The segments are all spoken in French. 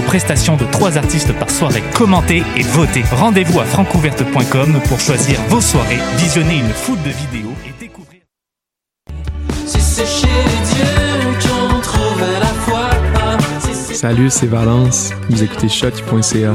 aux prestations de trois artistes par soirée. Commentez et votez. Rendez-vous à francouverte.com pour choisir vos soirées, visionner une foule de vidéos et découvrir. Si c'est chez Dieu qu'on trouve la foi, si c'est Salut, c'est Valence. Vous écoutez choc.ca.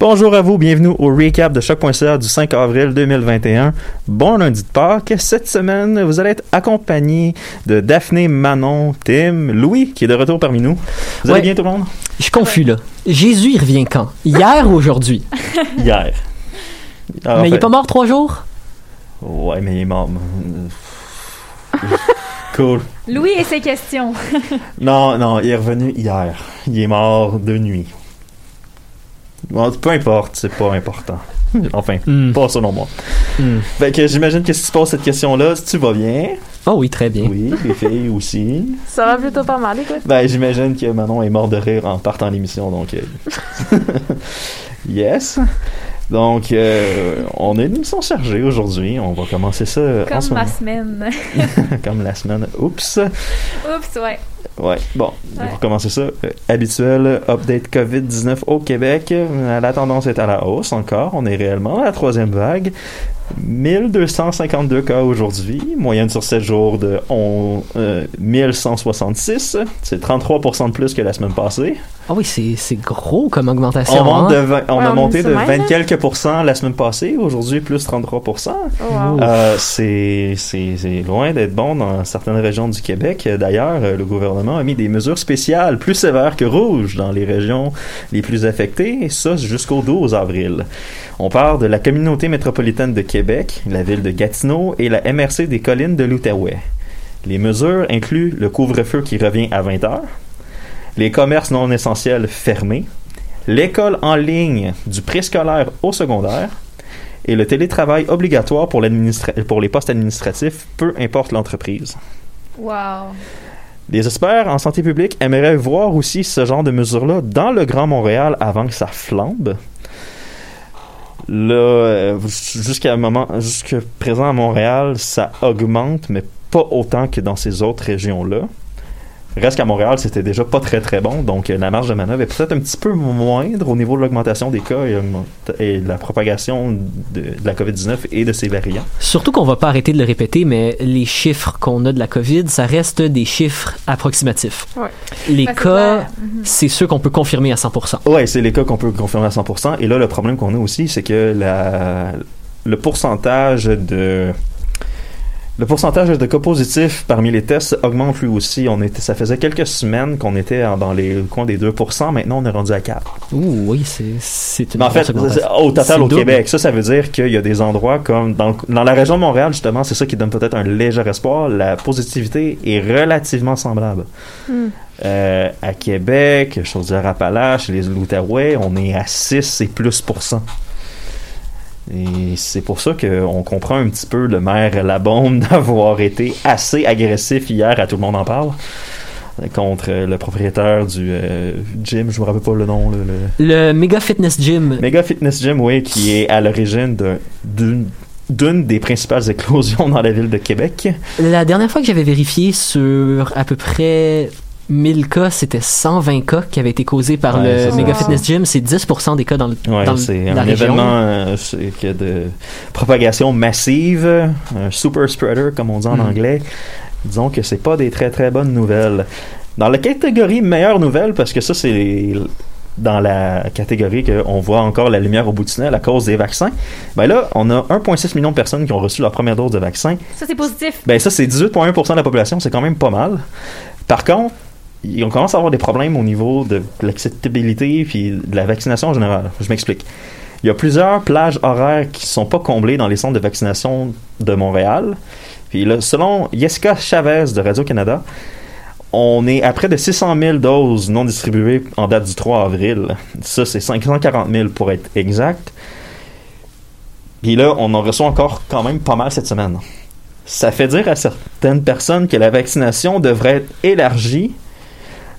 Bonjour à vous, bienvenue au recap de choc.ca du 5 avril 2021. Bon lundi de Pâques. Cette semaine, vous allez être accompagné de Daphné, Manon, Tim, Louis, qui est de retour parmi nous. Vous allez Ouais. bien tout le monde? Je suis confus là. Jésus, il revient quand? Hier ou aujourd'hui? Hier. Ah, Mais il est pas mort trois jours? Ouais, mais il est mort. cool. Louis et ses questions. Non, non, il est revenu hier. Il est mort de nuit. Bon, peu importe, c'est pas important. Enfin, Hmm. pas selon moi. Hmm. Fait que j'imagine que si tu poses cette question-là, si tu vas bien, Oh oui, très bien. oui, les filles aussi. Ça va plutôt pas mal, écoute. Ben, j'imagine que Manon est mort de rire en partant l'émission, donc. euh, yes. Donc, euh, on a une émission chargée aujourd'hui. On va commencer ça en Comme ce ma moment. semaine. Comme la semaine. Oups. Oups, ouais. Ouais, bon, Ouais. pour commencer ça, euh, habituel update COVID-19 au Québec. La tendance est à la hausse encore. On est réellement à la troisième vague. 1252 cas aujourd'hui, moyenne sur 7 jours de on, euh, 1166. C'est 33% de plus que la semaine passée. Ah oui, c'est c'est gros comme augmentation. On, monte hein? de vingt- on Ouais, a on monté de sur même, 20 là. quelques pourcents la semaine passée. Aujourd'hui, plus 33%. Oh, wow. Euh, c'est c'est- c'est loin d'être bon dans certaines régions du Québec. D'ailleurs, euh, le gouvernement a mis des mesures spéciales plus sévères que rouges dans les régions les plus affectées, et ça jusqu'au 12 avril. On part de la communauté métropolitaine de Québec, la ville de Gatineau et la MRC des collines de l'Outaouais. Les mesures incluent le couvre-feu qui revient à 20 heures, les commerces non essentiels fermés, l'école en ligne du préscolaire au secondaire, et le télétravail obligatoire pour, les postes administratifs, peu importe l'entreprise. Wow. Les experts en santé publique aimeraient voir aussi ce genre de mesures-là dans le Grand Montréal avant que ça flambe. Là, euh, jusqu'à un moment, jusqu'à présent à Montréal, ça augmente, mais pas autant que dans ces autres régions-là. Reste qu'à Montréal, c'était déjà pas très très bon, donc euh, la marge de manœuvre est peut-être un petit peu moindre au niveau de l'augmentation des cas et, et de la propagation de, de la COVID-19 et de ses variants. Surtout qu'on va pas arrêter de le répéter, mais les chiffres qu'on a de la COVID, ça reste des chiffres approximatifs. Ouais. Les Ben, c'est cas, clair. Mhm. c'est ceux qu'on peut confirmer à 100%. Ouais, c'est les cas qu'on peut confirmer à 100%. Et là, le problème qu'on a aussi, c'est que la, le pourcentage de le pourcentage de cas positifs parmi les tests augmente lui aussi. On était, ça faisait quelques semaines qu'on était dans les coins des 2%. Maintenant, on est rendu à 4. Ouh, oui, c'est une Mais en fait, au total au double. Québec, ça, ça veut dire qu'il y a des endroits comme dans, la région de Montréal, justement, c'est ça qui donne peut-être un léger espoir. La positivité est relativement semblable. Hmm. Euh, à Québec, Chaudière-Appalaches, les l'Outaouais, on est à 6 et plus pour cent. Et c'est pour ça qu'on comprend un petit peu le maire Labombe d'avoir été assez agressif hier, à tout le monde en parle, contre le propriétaire du euh, gym, je me rappelle pas le nom, le- le, Le Mega Fitness Gym, Mega Fitness Gym, oui, qui est à l'origine d'un- d'une d'une des principales éclosions dans la ville de Québec. la dernière fois que j'avais vérifié sur à peu près 1000 cas, c'était 120 cas qui avaient été causés par Ouais, le. Mega. Fitness Gym. C'est 10% des cas dans, le, Ouais, dans c'est la un région. événement euh, de propagation massive, un super spreader comme on dit en Mm. anglais. Disons que c'est pas des très très bonnes nouvelles. Dans la catégorie meilleures nouvelles, parce que ça c'est dans la catégorie qu'on voit encore la lumière au bout du tunnel à cause des vaccins, ben là, on a 1,6 million de personnes qui ont reçu leur première dose de vaccin. Ça, c'est positif. Ben ça, c'est 18,1% de la population, c'est quand même pas mal. Par contre, on commence à avoir des problèmes au niveau de l'acceptabilité puis de la vaccination en général. Je m'explique. Il y a plusieurs plages horaires qui sont pas comblées dans les centres de vaccination de Montréal. Puis là, selon Jessica Chavez de Radio-Canada, on est à près de 600 000 doses non distribuées en date du 3 avril. Ça, c'est 540 000 pour être exact. Puis là, on en reçoit encore quand même pas mal cette semaine. Ça fait dire à certaines personnes que la vaccination devrait être élargie,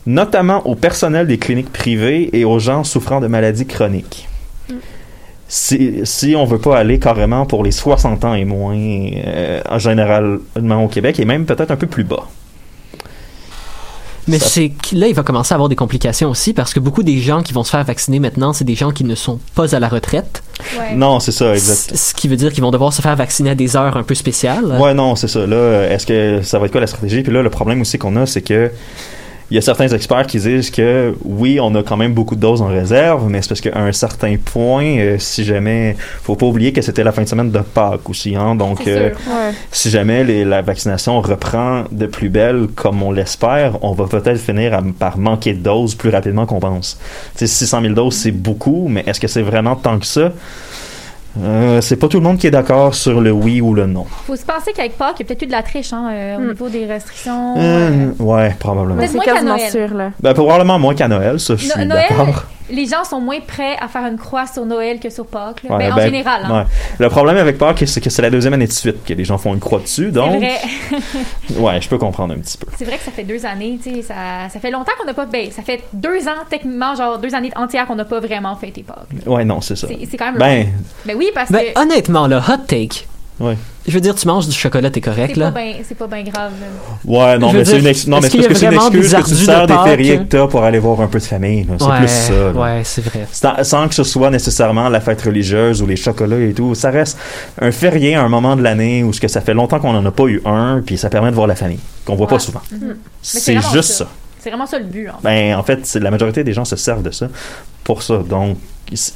notamment au personnel des cliniques privées et aux gens souffrant de maladies chroniques. Si, si on veut pas aller carrément pour les 60 ans et moins, euh, en généralement au Québec, et même peut-être un peu plus bas. Mais Ça- c'est que là, il va commencer à avoir des complications aussi parce que beaucoup des gens qui vont se faire vacciner maintenant, c'est des gens qui ne sont pas à la retraite. Ouais. Non, c'est ça, exact. Ce qui veut dire qu'ils vont devoir se faire vacciner à des heures un peu spéciales. Ouais, non, c'est ça. Là, est-ce que ça va être quoi la stratégie? Puis là, le problème aussi qu'on a, c'est que il y a certains experts qui disent que oui, on a quand même beaucoup de doses en réserve, mais c'est parce qu'à un certain point, euh, si jamais, faut pas oublier que c'était la fin de semaine de Pâques aussi, hein, donc euh. Ouais. si jamais les- la vaccination reprend de plus belle comme on l'espère, on va peut-être finir à- par manquer de doses plus rapidement qu'on pense. Tu sais, 600 000 doses, c'est beaucoup, mais est-ce que c'est vraiment tant que ça? Euh, c'est pas tout le monde qui est d'accord sur le oui ou le non. Faut se penser qu'avec Pâques, il y a peut-être eu de la triche hein, euh, au Hmm. niveau des restrictions. Euh, euh, ouais, probablement. Peut-être C'est moins qu'à quasiment Noël. sûr, là. Ben, probablement moins qu'à Noël, ça, je No- suis d'accord. les gens sont moins prêts à faire une croix sur Noël que sur Pâques. là. Ouais, Ben, en ben, général. Hein. ouais. Le problème avec Pâques, c'est que c'est la deuxième année de suite que les gens font une croix dessus, C'est donc, vrai. ouais, je peux comprendre un petit peu. C'est vrai que ça fait deux années, tu sais, ça, ça fait longtemps qu'on n'a pas. Ben, ça fait deux ans, techniquement, genre deux années entières qu'on n'a pas vraiment fêté Pâques. là. Ouais, non, c'est ça. C'est c'est quand même. Ben, long. Ben oui, parce Ben, que honnêtement, là, hot take. Ouais. Je veux dire, tu manges du chocolat, t'es correct, c'est pas là. c'est pas bien grave. ouais, non, Je mais c'est une, ex- non, mais parce que c'est une vraiment excuse que tu de sers des fériés que t'as pour aller voir un peu de famille, là. C'est ouais, plus ça, là. ouais, c'est vrai. Sans, sans que ce soit nécessairement la fête religieuse ou les chocolats et tout, ça reste un férié à un moment de l'année où ce que ça fait longtemps qu'on n'en a pas eu un, puis ça permet de voir la famille, qu'on voit pas souvent. Mhm. c'est juste ça. ça. C'est vraiment ça le but. En fait. Ben, en fait, la majorité des gens se servent de ça pour ça. Donc,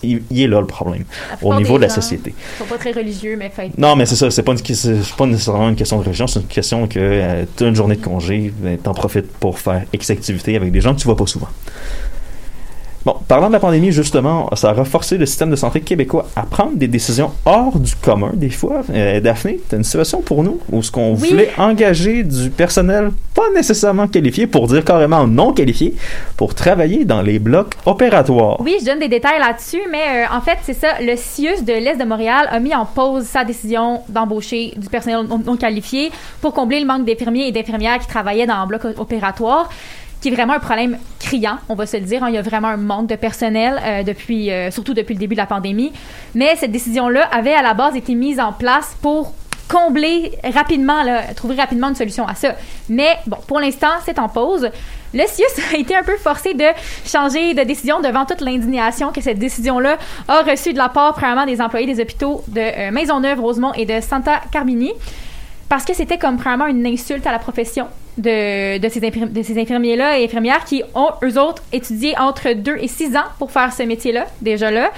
il, il est là le problème au niveau de la société. sont pas très religieux, mais fêtent. Non, mais c'est ça. C'est pas, une- pas nécessairement une question de religion. C'est une question que euh, tu as une journée de congé, ben, t'en profites pour faire X activité avec des gens que tu vois pas souvent. Bon, parlant de la pandémie, justement, ça a renforcé le système de santé québécois à prendre des décisions hors du commun, des fois. Euh, Daphné, t'as une situation pour nous où ce qu'on Oui. voulait engager du personnel pas nécessairement qualifié, pour dire carrément non qualifié, pour travailler dans les blocs opératoires. Oui, je donne des détails là-dessus, mais euh, en fait, c'est ça. Le CIUS de l'Est de Montréal a mis en pause sa décision d'embaucher du personnel non, non qualifié pour combler le manque d'infirmiers et d'infirmières qui travaillaient dans le bloc opératoire qui est vraiment un problème criant, on va se le dire. hein. Il y a vraiment un manque de personnel euh, depuis, euh, surtout depuis le début de la pandémie. Mais cette décision-là avait à la base été mise en place pour combler rapidement, trouver rapidement une solution à ça. Mais bon, pour l'instant, c'est en pause. Le CIUS a été un peu forcé de changer de décision devant toute l'indignation que cette décision-là a reçue de la part, premièrement, des employés des hôpitaux de euh, Maisonneuve, Rosemont et de Santa Carmini. Parce que c'était comme premièrement une insulte à la profession de, de ces, ces infirmiers-là et infirmières qui ont, eux autres, étudié entre 2 et 6 ans pour faire ce métier-là, déjà là,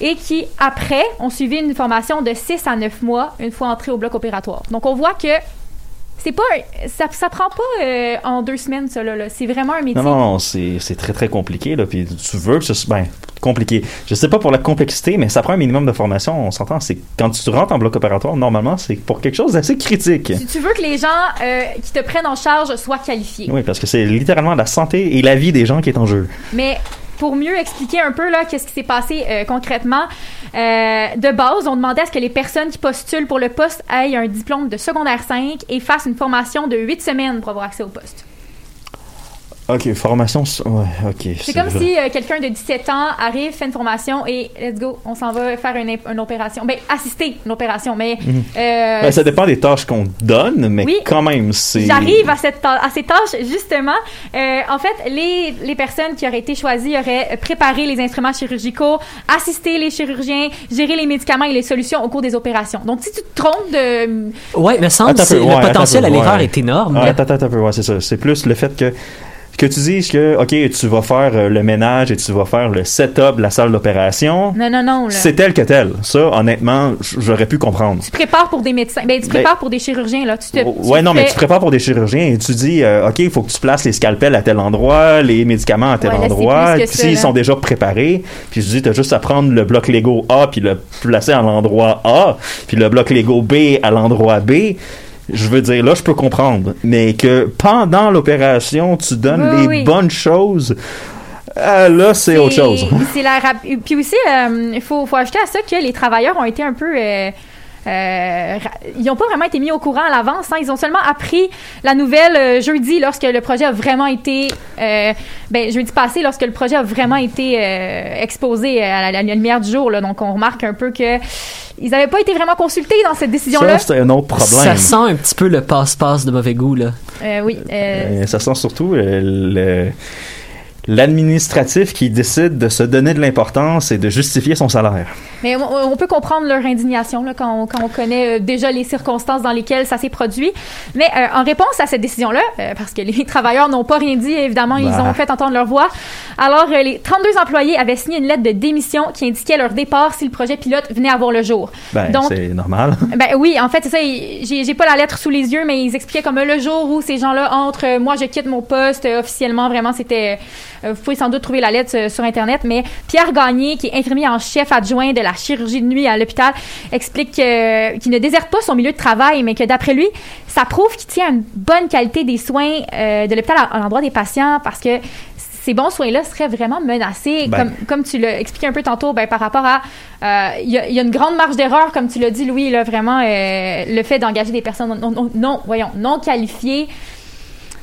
et qui, après, ont suivi une formation de 6 à 9 mois une fois entrés au bloc opératoire. Donc, on voit que c'est pas ça, ça prend pas euh, en deux semaines ça là, là. c'est vraiment un métier Non, non, non, c'est c'est très, très compliqué. Là, puis tu veux que ce soit. Ben, compliqué. Je sais pas pour la complexité, mais ça prend un minimum de formation. On s'entend. C'est quand tu rentres en bloc opératoire, normalement, c'est pour quelque chose d'assez critique. si tu veux que les gens euh, qui te prennent en charge soient qualifiés Oui, parce que c'est littéralement la santé et la vie des gens qui est en jeu. Mais pour mieux expliquer un peu là qu'est-ce qui s'est passé euh, concrètement, euh, de base, on demandait à ce que les personnes qui postulent pour le poste aient un diplôme de secondaire 5 et fassent une formation de 8 semaines pour avoir accès au poste. Ok, formation. Ouais, ok. C'est comme vrai. si euh, quelqu'un de 17 ans arrive, fait une formation et let's go, on s'en va faire une, une opération. Ben, assister une opération, mais Mhm. euh, Ben, ça dépend des tâches qu'on donne, mais Oui. quand même, c'est. J'arrive à, cette ta- à ces tâches, justement. Euh, en fait, les, les personnes qui auraient été choisies auraient préparé les instruments chirurgicaux, assisté les chirurgiens, géré les médicaments et les solutions au cours des opérations. Donc, si tu te trompes de... Ouais, mais semble Attends un c'est- peu, le ouais, attends potentiel à l'erreur ouais. est énorme. Ah, attends, attends ouais, c'est ça. C'est plus le fait que que tu dises que, OK, tu vas faire euh, le ménage et tu vas faire le setup de la salle d'opération, Non, non, non. là. c'est tel que tel. Ça, honnêtement, j'aurais pu comprendre. Tu prépares pour des médecins. Ben, tu Ben- prépares pour des chirurgiens, là. Tu te, tu ouais, non, mais tu prépares pour des chirurgiens et tu dis, euh, OK, il faut que tu places les scalpels à tel endroit, les médicaments à tel Ouais, endroit. Puis s'ils sont déjà préparés, puis tu dis, t'as juste à prendre le bloc Lego A puis le placer à l'endroit A, puis le bloc Lego B à l'endroit B. Je veux dire, là, je peux comprendre. Mais que pendant l'opération, tu donnes Oui, les oui. bonnes choses, euh, là, c'est autre chose. C'est la rap- Puis aussi, euh, il faut, faut ajouter à ça que les travailleurs ont été un peu. euh, euh, ils n'ont pas vraiment été mis au courant à l'avance. hein. Ils ont seulement appris la nouvelle euh, jeudi lorsque le projet a vraiment été. euh, ben, jeudi passé, lorsque le projet a vraiment été euh, exposé à la, à la lumière du jour. Là. Donc, on remarque un peu que ils n'avaient pas été vraiment consultés dans cette décision-là. Ça, c'est un autre Ça sent un petit peu le passe-passe de mauvais goût, là. Euh, oui. euh, Euh, ça sent surtout euh, le- l'administratif qui décide de se donner de l'importance et de justifier son salaire. Mais on, on peut comprendre leur indignation là, quand, on, quand on connaît euh, déjà les circonstances dans lesquelles ça s'est produit. Mais euh, en réponse à cette décision-là, euh, parce que les travailleurs n'ont pas rien dit, évidemment, ils Bah. ont fait entendre leur voix. Alors, les 32 employés avaient signé une lettre de démission qui indiquait leur départ si le projet pilote venait à voir le jour. Ben, Donc, c'est normal. ben oui, en fait, c'est ça. J'ai j'ai pas la lettre sous les yeux, mais ils expliquaient comme le jour où ces gens-là entrent, moi je quitte mon poste officiellement. Vraiment, c'était. Euh, vous pouvez sans doute trouver la lettre euh, sur internet, mais Pierre Gagné, qui est infirmier en chef adjoint de la chirurgie de nuit à l'hôpital, explique que- qu'il ne déserte pas son milieu de travail, mais que d'après lui, ça prouve qu'il tient à une bonne qualité des soins euh, de l'hôpital à, à l'endroit des patients, parce que ces bons soins-là seraient vraiment menacés, Ben. comme, comme tu l'as expliqué un peu tantôt, ben, par rapport à... euh, Il y, a, il y a une grande marge d'erreur, comme tu l'as dit, Louis, là, vraiment, euh, le fait d'engager des personnes non, non, non- voyons, non qualifiées,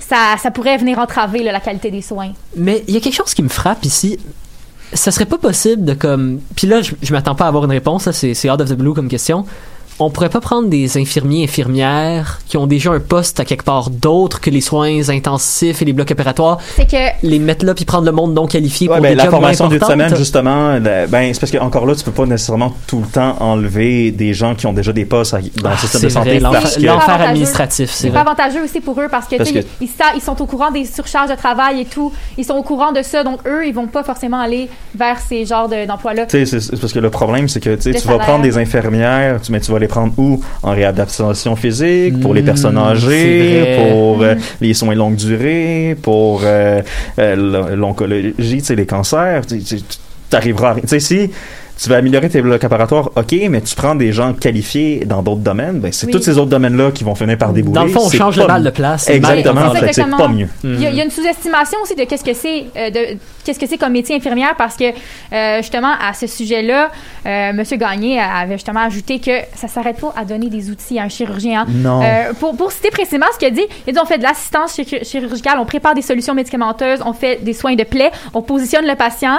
ça, pourrait venir entraver la qualité des soins. Mais il y a quelque chose qui me frappe ici. Ça serait pas possible de comme. Puis là, je, je m'attends pas à avoir une réponse, c'est out of the blue comme question. On pourrait pas prendre des infirmiers, infirmières qui ont déjà un poste à quelque part d'autre que les soins intensifs et les blocs opératoires, C'est que les mettre là puis prendre le monde non qualifié Ouais, pour ben, des la jobs formation d'une semaine, justement, la- ben, c'est parce que encore là, tu peux pas nécessairement tout le temps enlever des gens qui ont déjà des postes à- dans Ah, le système c'est de santé l'enfer- administratif, c'est pas avantageux aussi pour eux parce que, Parce Ils, ils sa- ils sont au courant des surcharges de travail et tout. Ils sont au courant de ça, donc eux, ils vont pas forcément aller vers ces genres de- d'emplois-là. Tu sais, c'est- parce que le problème, c'est que tu vas prendre des infirmières, tu, mais tu vas les prendre où? En réadaptation physique, pour les Mm, personnes âgées, pour euh, Mm. les soins longue durée, pour euh, euh, l'on- l'oncologie, tu sais, les cancers. Tu arriveras à rien. Tu sais, si tu veux améliorer tes blocs opératoires, ok, mais tu prends des gens qualifiés dans d'autres domaines, ben c'est Oui. tous ces autres domaines-là qui vont finir par débouler. Dans le fond, on change le mieux. de place. Exactement, c'est pas mieux. Il y, a, il y a une sous-estimation aussi de qu'est-ce que c'est euh, de qu'est-ce que c'est comme métier infirmière parce que euh, justement à ce sujet-là, euh, Monsieur Gagné avait justement ajouté que ça s'arrête pas à donner des outils à un chirurgien. hein. Non. Euh, pour, pour citer précisément ce qu'il a dit, il dit on fait de l'assistance chir- chirurgicale, on prépare des solutions médicamenteuses, on fait des soins de plaie, on positionne le patient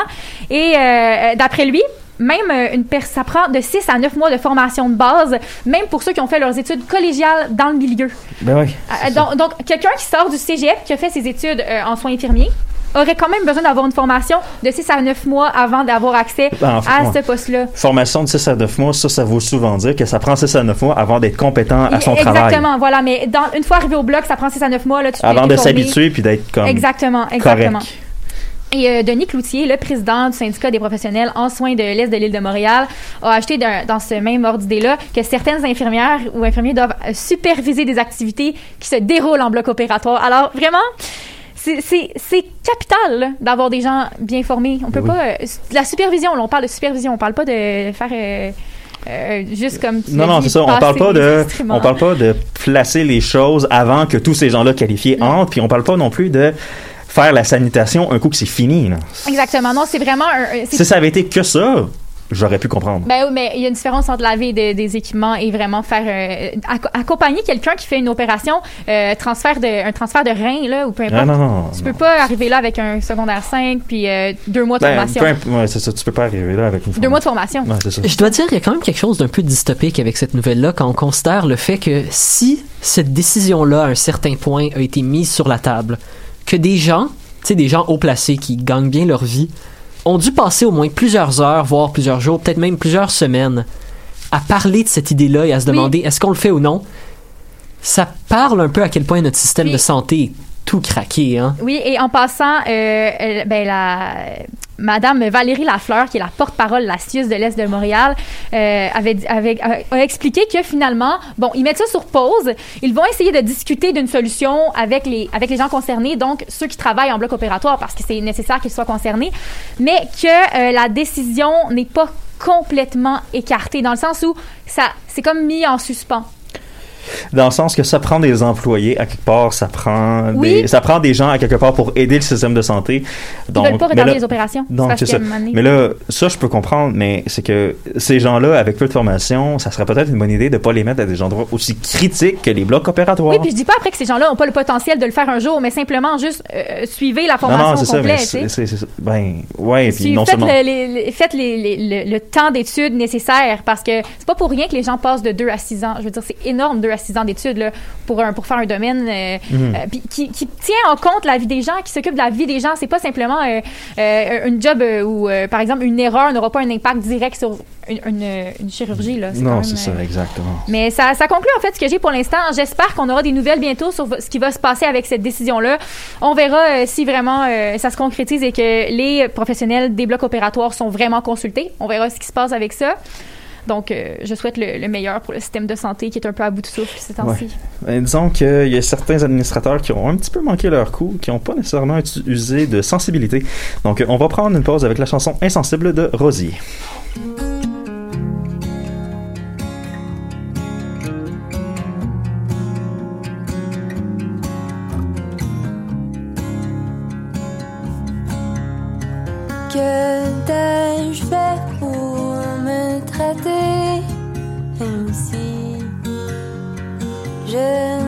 et euh, d'après lui. Même euh, une ça prend de 6 à 9 mois de formation de base, même pour ceux qui ont fait leurs études collégiales dans le milieu. Ben oui. Euh, donc, donc, quelqu'un qui sort du cégep, qui a fait ses études euh, en soins infirmiers, aurait quand même besoin d'avoir une formation de 6 à 9 mois avant d'avoir accès Ben, en fait, à ouais. ce poste-là. Formation de 6 à 9 mois, ça, ça veut souvent dire que ça prend 6 à 9 mois avant d'être compétent à son Exactement, travail. voilà. Mais dans, une fois arrivé au bloc, ça prend 6 à 9 mois. Là, tu Avant de s'habituer puis d'être comme Exactement, exactement. correct. Et euh, Denis Cloutier, le président du syndicat des professionnels en soins de l'Est de l'île de Montréal, a ajouté dans, ce même ordre d'idée-là que certaines infirmières ou infirmiers doivent euh, superviser des activités qui se déroulent en bloc opératoire. Alors, vraiment, c'est- capital là, d'avoir des gens bien formés. On peut Oui. pas... euh, la supervision, là, on parle de supervision, on parle pas de faire... euh, euh, juste comme tu Non, non, c'est ça. On parle pas de, on parle pas de placer les choses avant que tous ces gens-là qualifiés Mm. entrent, puis on parle pas non plus de faire la sanitation un coup que c'est fini. Là. Exactement. Non, c'est vraiment un... Si ça avait été que ça, j'aurais pu comprendre. Ben oui, mais il y a une différence entre laver des, des équipements et vraiment faire euh, acc- accompagner quelqu'un qui fait une opération, euh, transfert de un transfert de rein là ou peu importe. Ah, non, non. tu peux pas arriver là avec un secondaire 5 puis euh, deux mois de Ben, formation. ouais, c'est ça, tu peux pas arriver là avec une Deux mois de formation. Ouais, c'est ça. Je dois dire, il y a quand même quelque chose d'un peu dystopique avec cette nouvelle-là quand on considère le fait que si cette décision-là, à un certain point, a été mise sur la table, que des gens, tu sais, des gens haut placés qui gagnent bien leur vie, ont dû passer au moins plusieurs heures, voire plusieurs jours, peut-être même plusieurs semaines, à parler de cette idée-là et à se Oui. demander est-ce qu'on le fait ou non, ça parle un peu à quel point notre système de santé est tout craqué, hein? Oui, et en passant, euh, euh, ben la Madame Valérie Lafleur, qui est la porte-parole de la de l'Est de Montréal, euh, avait, a, a expliqué que finalement, bon, ils mettent ça sur pause. Ils vont essayer de discuter d'une solution avec les, avec les gens concernés, donc ceux qui travaillent en bloc opératoire, parce que c'est nécessaire qu'ils soient concernés, mais que euh, la décision n'est pas complètement écartée, dans le sens où ça, c'est comme mis en suspens. Dans le sens que ça prend des employés à quelque part, ça prend Oui. des, ça prend des gens à quelque part pour aider le système de santé. Ils Donc, veulent pas retarder là- les opérations. Donc, c'est ça. Mais là, ça, je peux comprendre, mais c'est que ces gens-là, avec peu de formation, ça serait peut-être une bonne idée de pas les mettre à des endroits aussi critiques que les blocs opératoires. Oui, puis je dis pas après que ces gens-là n'ont pas le potentiel de le faire un jour, mais simplement juste euh, suivez la non, formation non, c'est ça, mais complète. c'est, ben, ouais, puis non faites, seulement. le, les- les- faites les- les- le, le temps d'études nécessaire parce que c'est pas pour rien que les gens passent de 2 à 6 ans. Je veux dire, c'est énorme 2 à 6 ans d'études pour, un, pour faire un domaine euh, Mhm. euh, qui, qui tient en compte la vie des gens, qui s'occupe de la vie des gens. C'est pas simplement euh, une job où, par exemple, une erreur n'aura pas un impact direct sur une, une, une chirurgie. Là. Non, c'est ça, exactement. mais ça, ça conclut en fait ce que j'ai pour l'instant. J'espère qu'on aura des nouvelles bientôt sur ce qui va se passer avec cette décision-là. On verra si vraiment ça se concrétise et que les professionnels des blocs opératoires sont vraiment consultés. On verra ce qui se passe avec ça. Donc, euh, je souhaite le, le meilleur pour le système de santé qui est un peu à bout de souffle ces temps-ci. Disons qu'il y a certains administrateurs qui ont un petit peu manqué leur coup, qui n'ont pas nécessairement usé de sensibilité. Donc, euh, on va prendre une pause avec la chanson Insensible de Rosier. Que t'ai-je fait pour me traiter ainsi Je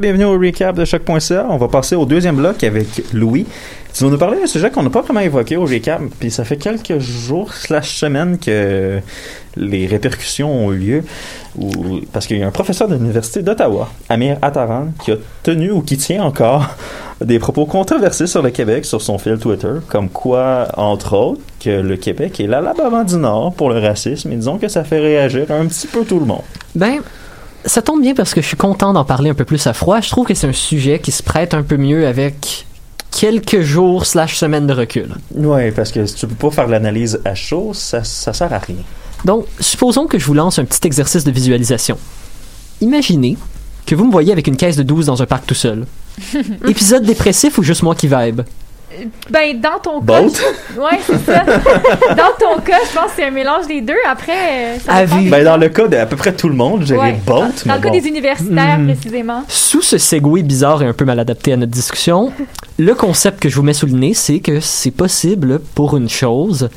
Bienvenue au recap de choc.ca. On va passer au deuxième bloc avec Louis. Tu vas nous parler d'un sujet qu'on n'a pas vraiment évoqué au recap, puis ça fait quelques jours slash semaines que les répercussions ont eu lieu, parce qu'il y a un professeur de l'Université d'Ottawa, Amir Attaran, qui a tenu ou qui tient encore des propos controversés sur le Québec sur son fil Twitter, comme quoi, entre autres, que le Québec est l'Alabama du Nord pour le racisme, et disons que ça fait réagir un petit peu tout le monde. Ben, ça tombe bien parce que je suis content d'en parler un peu plus à froid. Je trouve que c'est un sujet qui se prête un peu mieux avec quelques jours slash semaines de recul. Ouais, parce que si tu peux pas faire l'analyse à chaud, ça, ça sert à rien. Donc, supposons que je vous lance un petit exercice de visualisation. Imaginez que vous me voyez avec une caisse de 12 dans un parc tout seul. Épisode dépressif ou juste moi qui vibe? Ben, dans ton cas. Both? je- Ouais, c'est ça. dans ton cas, je pense que c'est un mélange des deux. Après, euh, ça dépend. Ben, dans le cas d'à peu près tout le monde, j'ai Ouais. both, Dans mais le cas bon. des universitaires, Mhm. précisément. Sous ce segway bizarre et un peu mal adapté à notre discussion, le concept que je vous mets sous le nez, c'est que c'est possible pour une chose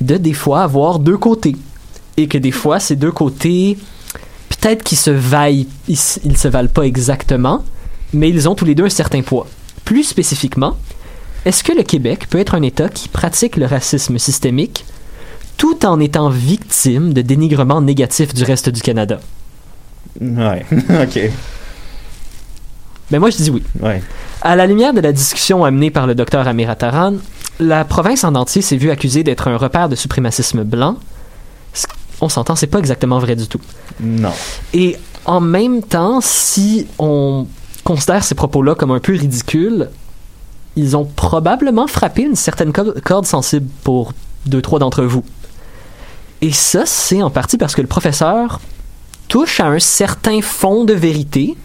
de des fois avoir deux côtés. Et que des fois, ces deux côtés, peut-être qu'ils se vaillent, ils se valent pas exactement, mais ils ont tous les deux un certain poids. Plus spécifiquement, est-ce que le Québec peut être un État qui pratique le racisme systémique tout en étant victime de dénigrement négatif du reste du Canada? Ouais, ok. Ben moi, je dis oui. Ouais. À la lumière de la discussion amenée par le docteur Amir Attaran, la province en entier s'est vue accusée d'être un repère de suprémacisme blanc. On s'entend, c'est pas exactement vrai du tout. Non. Et en même temps, si on considère ces propos-là comme un peu ridicules, ils ont probablement frappé une certaine co- corde sensible pour deux, trois d'entre vous. Et ça, c'est en partie parce que le professeur touche à un certain fond de vérité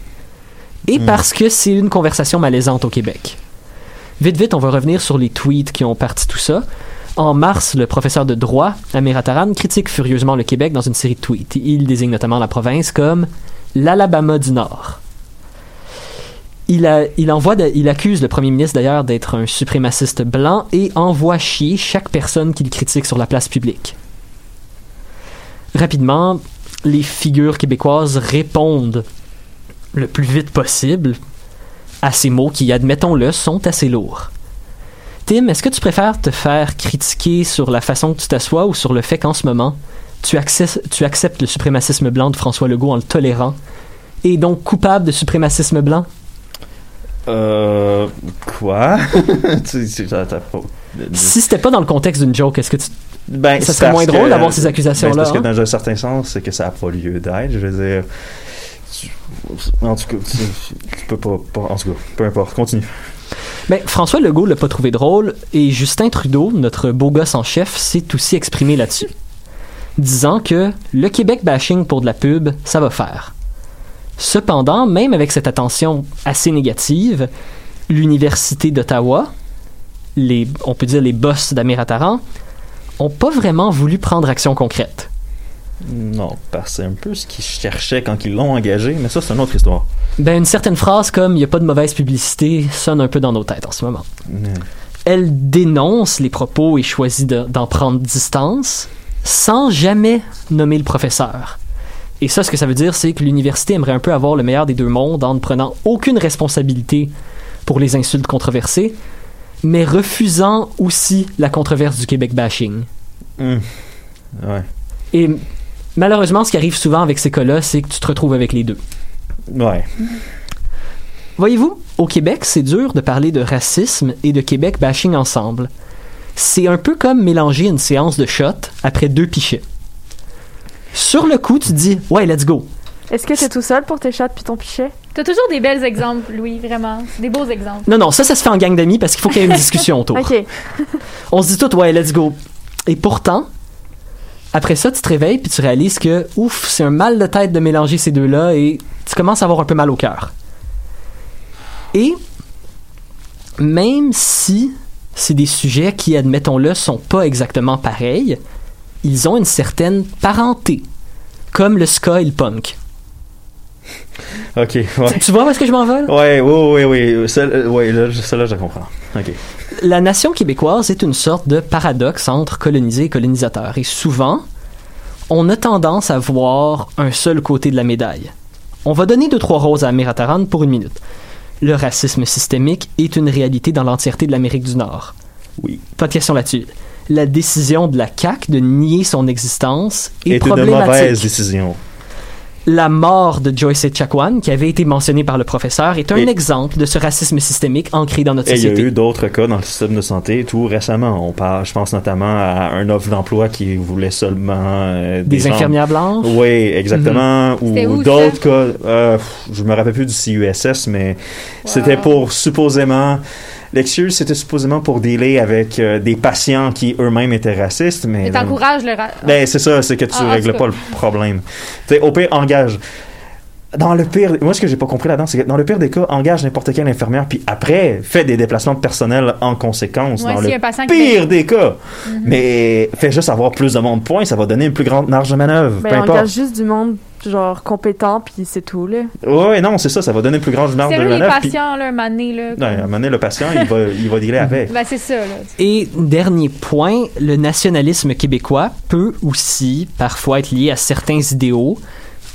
et parce que c'est une conversation malaisante au Québec. Vite, vite, on va revenir sur les tweets qui ont parti tout ça. En mars, le professeur de droit, Amir Attaran, critique furieusement le Québec dans une série de tweets. Il désigne notamment la province comme l'Alabama du Nord. Il, accuse le premier ministre d'ailleurs d'être un suprémaciste blanc et envoie chier chaque personne qu'il critique sur la place publique. Rapidement, les figures québécoises répondent le plus vite possible à ces mots qui, admettons-le, sont assez lourds. Tim, est-ce que tu préfères te faire critiquer sur la façon que tu t'assois ou sur le fait qu'en ce moment, tu acceptes le suprémacisme blanc de François Legault en le tolérant et donc coupable de suprémacisme blanc? Euh. Quoi? Si c'était pas dans le contexte d'une joke, est-ce que tu... Ben, ça serait moins drôle d'avoir ces ben, accusations-là? parce que hein? dans un certain sens, c'est que ça n'a pas lieu d'être. Je veux dire. tu- En tout cas, tu, tu peux pas, pas- En tout cas, peu importe, continue. Ben, François Legault l'a pas trouvé drôle et Justin Trudeau, notre beau gosse en chef, s'est aussi exprimé là-dessus. Disant que le Québec bashing pour de la pub, ça va faire. Cependant, même avec cette attention assez négative, l'Université d'Ottawa, les, on peut dire les boss d'Amir Attaran, ont pas vraiment voulu prendre action concrète. Non, parce que c'est un peu ce qu'ils cherchaient quand ils l'ont engagé, mais ça, c'est une autre histoire. Ben, une certaine phrase comme il n'y a pas de mauvaise publicité sonne un peu dans nos têtes en ce moment. Elle dénonce les propos et choisit de- d'en prendre distance sans jamais nommer le professeur. Et ça, ce que ça veut dire, c'est que l'université aimerait un peu avoir le meilleur des deux mondes en ne prenant aucune responsabilité pour les insultes controversées, mais refusant aussi la controverse du Québec bashing. Mm. Ouais. Et malheureusement, ce qui arrive souvent avec ces cas-là, c'est que tu te retrouves avec les deux. Ouais. Voyez-vous, au Québec, c'est dur de parler de racisme et de Québec bashing ensemble. C'est un peu comme mélanger une séance de shot après deux pichets. Sur le coup, tu te dis Ouais, let's go. Est-ce que t'es tout seul pour tes shots puis ton pichet? T'as toujours des belles exemples, Louis, vraiment. Des beaux exemples. Non, non, ça, ça se fait en gang d'amis parce qu'il faut qu'il y ait une discussion autour. Ok. On se dit tout Ouais, let's go. Et pourtant, après ça, tu te réveilles puis tu réalises que, ouf, c'est un mal de tête de mélanger ces deux-là et tu commences à avoir un peu mal au cœur. Et même si c'est des sujets qui, admettons-le, sont pas exactement pareils, ils ont une certaine parenté, comme le ska et le punk. Ok, ouais. Tu, tu vois où est-ce que je m'en vais? là? Ouais, ouais, ouais, ouais. Celle- ouais, là, je- celle-là, je la comprends. Ok. La nation québécoise est une sorte de paradoxe entre colonisé et colonisateur. Et souvent, on a tendance à voir un seul côté de la médaille. On va donner deux trois roses à Amir Attaran pour une minute. Le racisme systémique est une réalité dans l'entièreté de l'Amérique du Nord. Oui. Pas de question là-dessus. La décision de la CAQ de nier son existence est, est une problématique. mauvaise décision. La mort de Joyce Echaquan, qui avait été mentionnée par le professeur, est un Et- exemple de ce racisme systémique ancré dans notre Et il y a société. eu d'autres cas dans le système de santé tout récemment. On parle, je pense notamment à un offre d'emploi qui voulait seulement euh, Des infirmières blanches? Oui, exactement. C'était Ou d'autres cas. euh, je me rappelle plus du CUSS, mais c'était pour supposément. L'excuse, c'était supposément pour dealer avec euh, des patients qui eux-mêmes étaient racistes, mais. Mais t'encourages le ra- Ben, c'est ça, c'est que tu Ah, règles pas le problème. Tu sais, au pire, engage. Dans le pire, moi ce que j'ai pas compris là-dedans, c'est que dans le pire des cas, engage n'importe quelle infirmière, puis après, fais des déplacements personnels en conséquence. Ouais, dans le patient pire fait- des cas. Mhm. Mais fais juste avoir plus de monde point, ça va donner une plus grande marge de manœuvre. Mais peu on importe. engage juste du monde, genre, compétent, puis c'est tout, là. Ouais, non, c'est ça, ça va donner une plus grande marge de manœuvre. là, un moment donné, là. Ouais, à un moment donné, le patient, il va, il va dealer avec. Ben, c'est ça, là. Et dernier point, le nationalisme québécois peut aussi parfois être lié à certains idéaux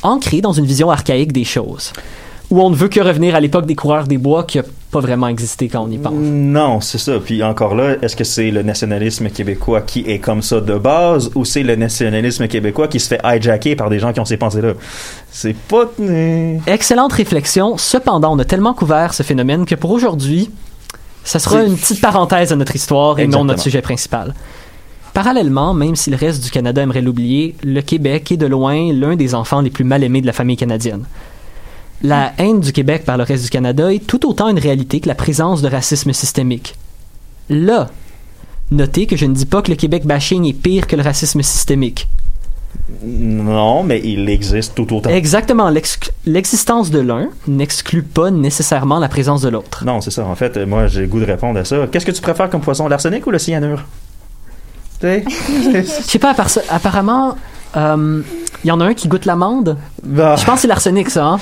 ancrés dans une vision archaïque des choses. Où on ne veut que revenir à l'époque des coureurs des bois qui n'a pas vraiment existé quand on y pense. Non, c'est ça. Puis encore là, est-ce que c'est le nationalisme québécois qui est comme ça de base ou c'est le nationalisme québécois qui se fait hijacker par des gens qui ont ces pensées-là? C'est pas... euh, Excellente réflexion. Cependant, on a tellement couvert ce phénomène que pour aujourd'hui, ça sera une petite parenthèse de notre histoire et non notre sujet principal. Parallèlement, même si le reste du Canada aimerait l'oublier, le Québec est de loin l'un des enfants les plus mal aimés de la famille canadienne. La haine du Québec par le reste du Canada est tout autant une réalité que la présence de racisme systémique. Là, notez que je ne dis pas que le Québec bashing est pire que le racisme systémique. Non, mais il existe tout autant. Exactement, l'existence de l'un n'exclut pas nécessairement la présence de l'autre. Non, c'est ça. En fait, moi, j'ai le goût de répondre à ça. Qu'est-ce que tu préfères comme poisson, l'arsenic ou le cyanure? Je sais pas, appar- apparemment, euh, il y en a un qui goûte l'amande. Bah. Je pense que c'est l'arsenic, ça. Hein?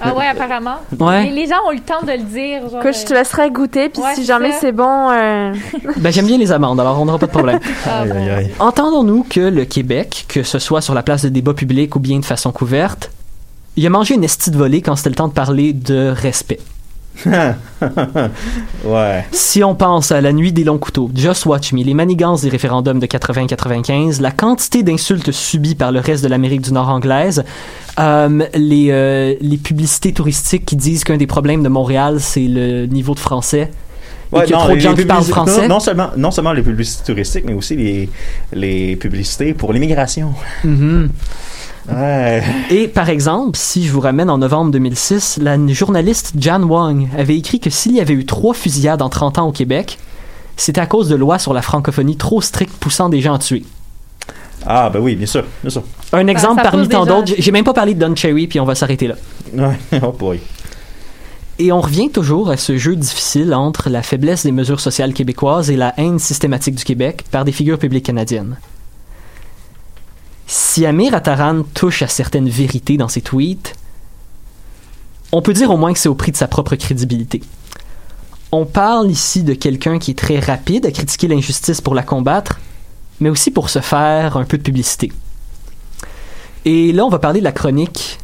Ah ouais, apparemment. Ouais. Les, les gens ont eu le temps de le dire. Genre, Que je te laisserai goûter, puis Ouais, si jamais c'est bon, euh, Ben, j'aime bien les amandes, alors on n'aura pas de problème. Ah. Entendons-nous que le Québec, que ce soit sur la place de débat public ou bien de façon couverte, il a mangé une estie de volée quand c'était le temps de parler de respect. ouais. Si on pense à la nuit des longs couteaux, Just Watch Me, les manigances des référendums de 80-95, la quantité d'insultes subies par le reste de l'Amérique du Nord anglaise, euh, les, euh, les publicités touristiques qui disent qu'un des problèmes de Montréal, c'est le niveau de français. A trop de gens qui parlent français. Non, non seulement, non seulement les publicités touristiques, mais aussi les, les publicités pour l'immigration. Mhm. Ouais. Et par exemple, si je vous ramène en novembre 2006, la journaliste Jan Wong avait écrit que s'il y avait eu trois fusillades en 30 ans au Québec, c'était à cause de lois sur la francophonie trop strictes poussant des gens à tuer. Ah, ben oui, bien sûr, bien sûr. Un exemple ça parmi tant d'autres, j'ai- j'ai même pas parlé de Don Cherry, puis on va s'arrêter là. Ouais. Oh boy. Et on revient toujours à ce jeu difficile entre la faiblesse des mesures sociales québécoises et la haine systématique du Québec par des figures publiques canadiennes. Si Amir Attaran touche à certaines vérités dans ses tweets, on peut dire au moins que c'est au prix de sa propre crédibilité. On parle ici de quelqu'un qui est très rapide à critiquer l'injustice pour la combattre, mais aussi pour se faire un peu de publicité. Et là, on va parler de la chronique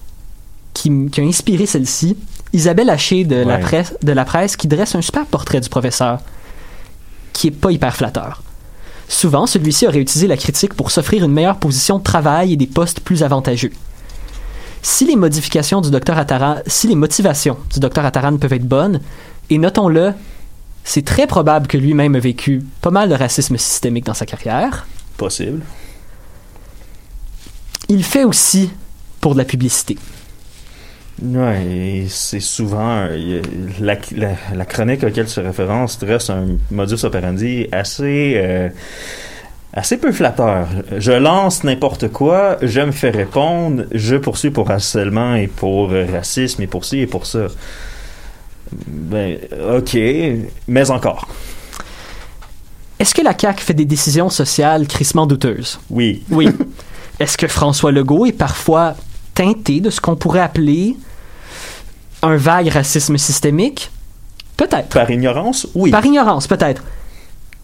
qui, a inspiré celle-ci. Isabelle Haché de, la Ouais. presse, de la presse qui dresse un super portrait du professeur, qui est pas hyper flatteur. Souvent, celui-ci aurait utilisé la critique pour s'offrir une meilleure position de travail et des postes plus avantageux. Si les modifications du docteur Attaran, si les motivations du docteur Attaran peuvent être bonnes, et notons-le, c'est très probable que lui-même a vécu pas mal de racisme systémique dans sa carrière. Possible. Il fait aussi pour de la publicité. Et c'est souvent la, la, la chronique auquel tu références dresse un modus operandi assez euh, assez peu flatteur. Je lance n'importe quoi, je me fais répondre, je poursuis pour harcèlement et pour racisme et pour ci et pour ça. Ben, ok, mais encore. Est-ce que la CAQ fait des décisions sociales crissement douteuses? Oui. Oui. Est-ce que François Legault est parfois teinté de ce qu'on pourrait appeler un vague racisme systémique? Peut-être. Par ignorance, oui. Par ignorance, peut-être.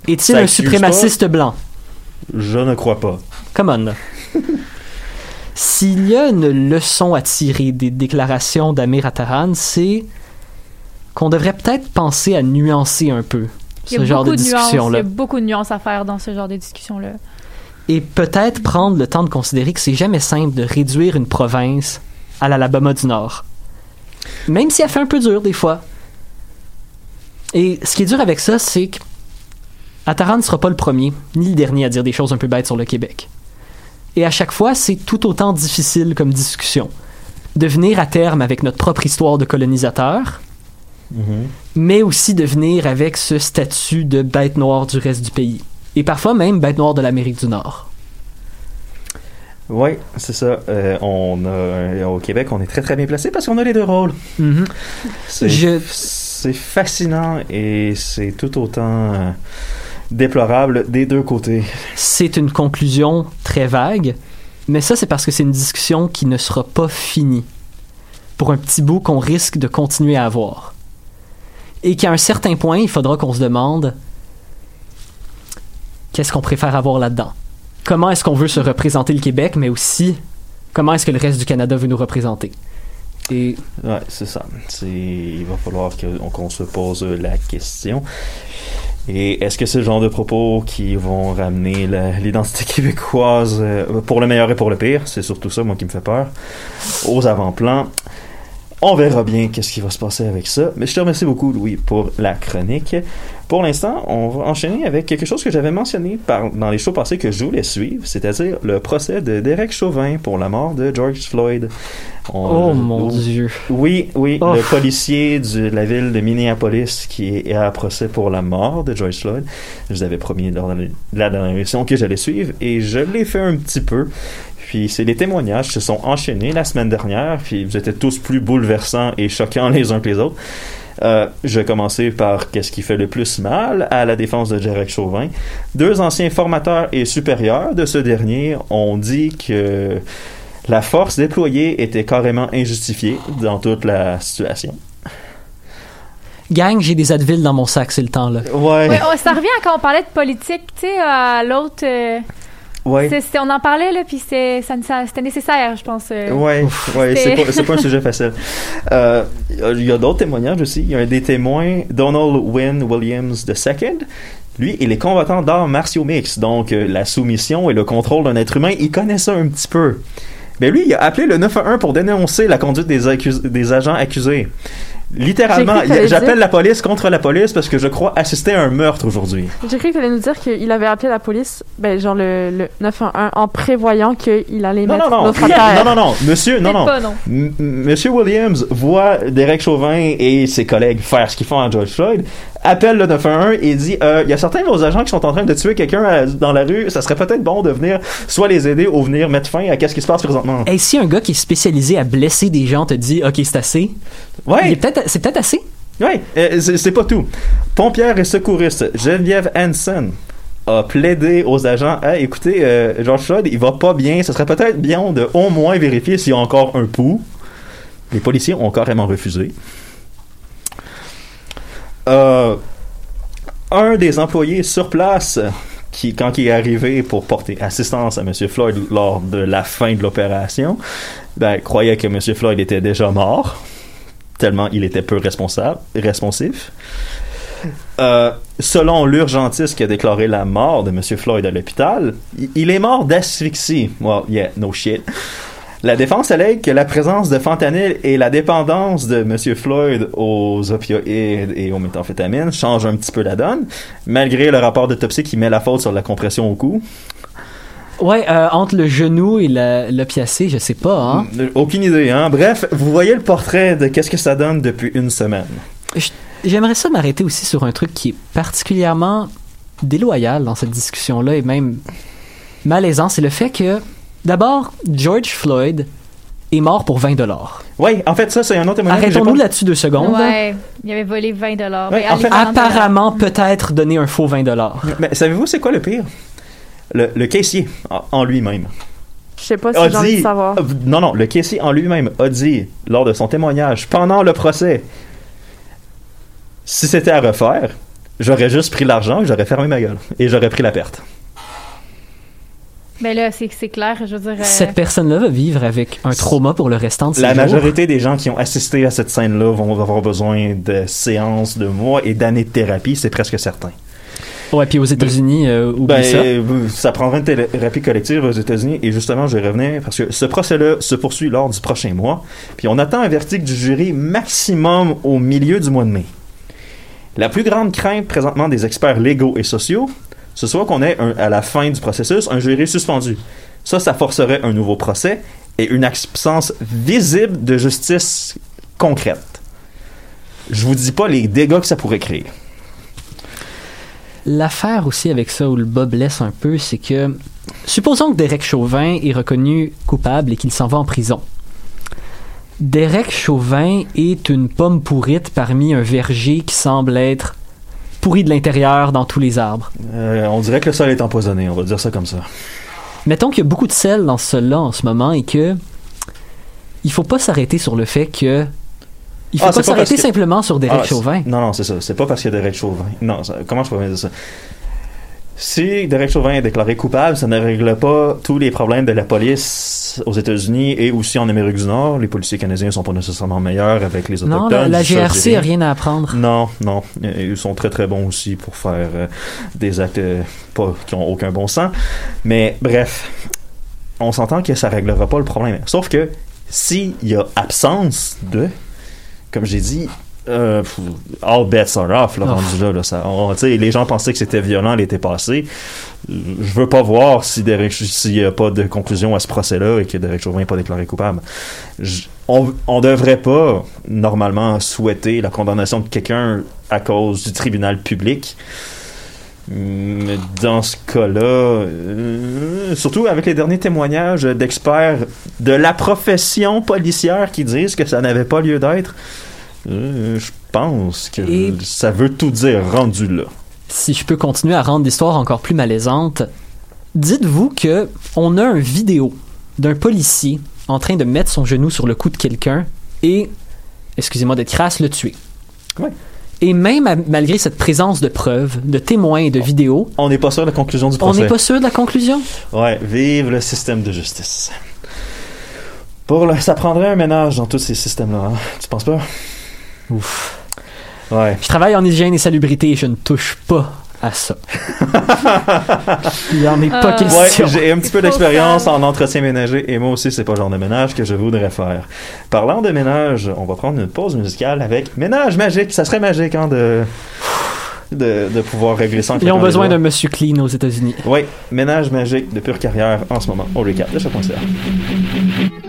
Est-il un suprémaciste blanc? Je ne crois pas. Come on. là. S'il y a une leçon à tirer des déclarations d'Amir Attaran, c'est qu'on devrait peut-être penser à nuancer un peu Il y a ce genre de beaucoup de nuances. Il y discussion-là. a beaucoup de nuances à faire dans ce genre de discussion-là. Et peut-être prendre le temps de considérer que c'est jamais simple de réduire une province à l'Alabama du Nord. Même si elle fait un peu dur des fois. Et ce qui est dur avec ça, c'est que Attaran ne sera pas le premier, ni le dernier à dire des choses un peu bêtes sur le Québec. Et à chaque fois, c'est tout autant difficile comme discussion. De venir à terme avec notre propre histoire de colonisateur, mais aussi de venir avec ce statut de bête noire du reste du pays. Et parfois même bête noire de l'Amérique du Nord. Oui, c'est ça. Euh, on a, euh, au Québec, on est très très bien placé parce qu'on a les deux rôles. C'est Je- c'est fascinant et c'est tout autant euh, déplorable des deux côtés. C'est une conclusion très vague, mais ça c'est parce que c'est une discussion qui ne sera pas finie. Pour un petit bout qu'on risque de continuer à avoir. Et qu'à un certain point, il faudra qu'on se demande qu'est-ce qu'on préfère avoir là-dedans? Comment est-ce qu'on veut se représenter le Québec, mais aussi comment est-ce que le reste du Canada veut nous représenter. Et Ouais, c'est ça. Il va falloir qu'on se pose la question. Et est-ce que c'est le genre de propos qui vont ramener l'identité québécoise euh, pour le meilleur et pour le pire? C'est surtout ça, moi, qui me fait peur. Aux avant-plans. On verra bien qu'est-ce qui va se passer avec ça. Mais je te remercie beaucoup, Louis, pour la chronique. Pour l'instant, on va enchaîner avec quelque chose que j'avais mentionné par, dans les shows passés que je voulais suivre, c'est-à-dire le procès de Derek Chauvin pour la mort de George Floyd. On- oh mon dieu. oui, oui, Oh. le policier de la ville de Minneapolis qui est à procès pour la mort de George Floyd. Je vous avais promis lors de la dernière émission que j'allais suivre et je l'ai fait un petit peu. Puis c'est les témoignages qui se sont enchaînés la semaine dernière, puis vous étiez tous plus bouleversants et choquants les uns que les autres. Euh, je vais commencer par qu'est-ce qui fait le plus mal à la défense de Derek Chauvin. Deux anciens formateurs et supérieurs de ce dernier ont dit que la force déployée était carrément injustifiée dans toute la situation. Gang, j'ai des Advil dans mon sac, c'est le temps là. Ouais. Ouais, oh, ça revient à quand on parlait de politique, tu sais, à l'autre. euh, Ouais. c'est- c'est- on en parlait, là, puis c'est- ça- ça- c'était nécessaire, je pense. euh. Ouais, ouais, c'est pas, c'est pas un sujet facile. Euh, Il y a d'autres témoignages aussi. Il y a un des témoins, Donald Wynne Williams II. Lui, il est combattant d'arts martiaux mixtes, donc euh, la soumission et le contrôle d'un être humain, il connaît ça un petit peu. Mais lui, il a appelé le 911 pour dénoncer la conduite des, accus- des agents accusés. Littéralement, j'appelle dire- la police contre la police parce que je crois assister à un meurtre aujourd'hui. J'ai cru que tu allais nous dire qu'il avait appelé la police, ben, genre le, le 911, en prévoyant qu'il allait Non, mettre non, non, notre non, non, non, monsieur, non, non. pas, non. M- Monsieur Williams voit Derek Chauvin et ses collègues faire ce qu'ils font à George Floyd, appelle le 911 et dit euh, il y a certains de nos agents qui sont en train de tuer quelqu'un à- dans la rue, ça serait peut-être bon de venir soit les aider ou venir mettre fin à qu'est-ce qui se passe présentement. Et si un gars qui est spécialisé à blesser des gens te dit OK, c'est assez, Ouais, peut-être c'est peut-être assez. ouais, euh, c'est c'est pas tout. Pompière et secouriste Geneviève Hansen a plaidé aux agents Hey, écoutez, euh, George Floyd, il va pas bien, ce serait peut-être bien de au moins vérifier s'il y a encore un pouls. Les policiers ont carrément refusé. Euh, un des employés sur place, qui, quand il est arrivé pour porter assistance à M. Floyd lors de la fin de l'opération, ben, croyait que M. Floyd était déjà mort, tellement il était peu responsable, responsif. Euh, selon l'urgentiste qui a déclaré la mort de M. Floyd à l'hôpital, il- est mort d'asphyxie. Well, yeah, no shit. La défense allègue que la présence de fentanyl et la dépendance de M. Floyd aux opioïdes et aux méthamphétamines changent un petit peu la donne, malgré le rapport d'autopsie qui met la faute sur la compression au cou. Ouais, euh, entre le genou et l'opiacé, je sais pas, hein. Euh, Aucune idée, hein. Bref, vous voyez le portrait de qu'est-ce que ça donne depuis une semaine. J'aimerais ça m'arrêter aussi sur un truc qui est particulièrement déloyal dans cette discussion-là et même malaisant, c'est le fait que, d'abord, George Floyd est mort pour 20 dollars. Oui, en fait, ça, c'est un autre témoignage. Arrêtons-nous pas- là-dessus deux secondes. Ouais, il avait volé 20 dollars. Ouais, en fait, Apparemment, peut-être donner un faux 20 dollars. Mais savez-vous, c'est quoi le pire? Le, le caissier, en, lui-même, Je sais pas si j'ai envie de savoir. Non, non, le caissier en lui-même a dit, lors de son témoignage, pendant le procès, si c'était à refaire, j'aurais juste pris l'argent et j'aurais fermé ma gueule. Et j'aurais pris la perte. Ben là, c'est clair, je veux dire. euh, Cette personne-là va vivre avec un trauma pour le restant de ses La jours. majorité des gens qui ont assisté à cette scène-là vont avoir besoin de séances, de mois et d'années de thérapie, c'est presque certain. Ouais, puis aux États-Unis, euh, Ben, ça. ça prendrait une thérapie collective aux États-Unis et justement, je vais revenir parce que ce procès-là se poursuit lors du prochain mois. Puis on attend un verdict du jury maximum au milieu du mois de mai. La plus grande crainte présentement des experts légaux et sociaux, ce soit qu'on ait à la fin du processus un jury suspendu. Ça, ça forcerait un nouveau procès et une absence visible de justice concrète. Je vous dis pas les dégâts que ça pourrait créer. L'affaire aussi avec ça où le bas blesse un peu, c'est que supposons que Derek Chauvin est reconnu coupable et qu'il s'en va en prison. Derek Chauvin est une pomme pourrite parmi un verger qui semble être pourri de l'intérieur dans tous les arbres. Euh, on dirait que le sol est empoisonné, on va dire ça comme ça. Mettons qu'il y a beaucoup de sel dans ce sol-là en ce moment et que il faut pas s'arrêter sur le fait que il faut Ah, pas s'arrêter que- simplement sur Derek Ah, Chauvin. c'est- Non, non, c'est ça. C'est pas parce qu'il y a Derek Chauvin. Non, ça- comment je pourrais dire ça? Si Derek Chauvin est déclaré coupable, ça ne règle pas tous les problèmes de la police aux États-Unis et aussi en Amérique du Nord. Les policiers canadiens sont pas nécessairement meilleurs avec les autochtones. Non, la, GRC a rien à apprendre. Non, non. Ils sont très très bons aussi pour faire euh, des actes euh, pas, qui ont aucun bon sens. Mais bref, on s'entend que ça réglera pas le problème. Sauf que s'il y a absence de, comme j'ai dit, euh, all bets are off, là, Oh. rendu là, là, ça, on- les gens pensaient que c'était violent l'été passé. Je veux pas voir si Derek, s'il y a pas de conclusion à ce procès-là et que Derek Chauvin n'est pas déclaré coupable. On, on devrait pas, normalement, souhaiter la condamnation de quelqu'un à cause du tribunal public. Mais dans ce cas-là, euh, surtout avec les derniers témoignages d'experts de la profession policière qui disent que ça n'avait pas lieu d'être, euh, je pense que Et- ça veut tout dire rendu là. si je peux continuer à rendre l'histoire encore plus malaisante, dites-vous que on a un vidéo d'un policier en train de mettre son genou sur le cou de quelqu'un et, excusez-moi d'être crasse, le tuer. Et même à- malgré cette présence de preuves, de témoins et de vidéos, On n'est pas sûr de la conclusion du on procès. n'est pas sûr de la conclusion. Ouais, vive le système de justice. Pour le- ça prendrait un ménage dans tous ces systèmes-là, hein? tu penses pas? Ouf. Ouais. Je travaille en hygiène et salubrité et je ne touche pas à ça. Il n'y en est pas Euh, question. Ouais, j'ai un petit peu d'expérience en entretien ménager et moi aussi, c'est pas le genre de ménage que je voudrais faire. Parlant de ménage, on va prendre une pause musicale avec Ménage magique. Ça serait magique, hein, de, de, de pouvoir régler ça en Ils ont besoin d'un monsieur clean aux États-Unis. Oui, Ménage magique de pure carrière en ce moment. Au recap de choc.ca. Tes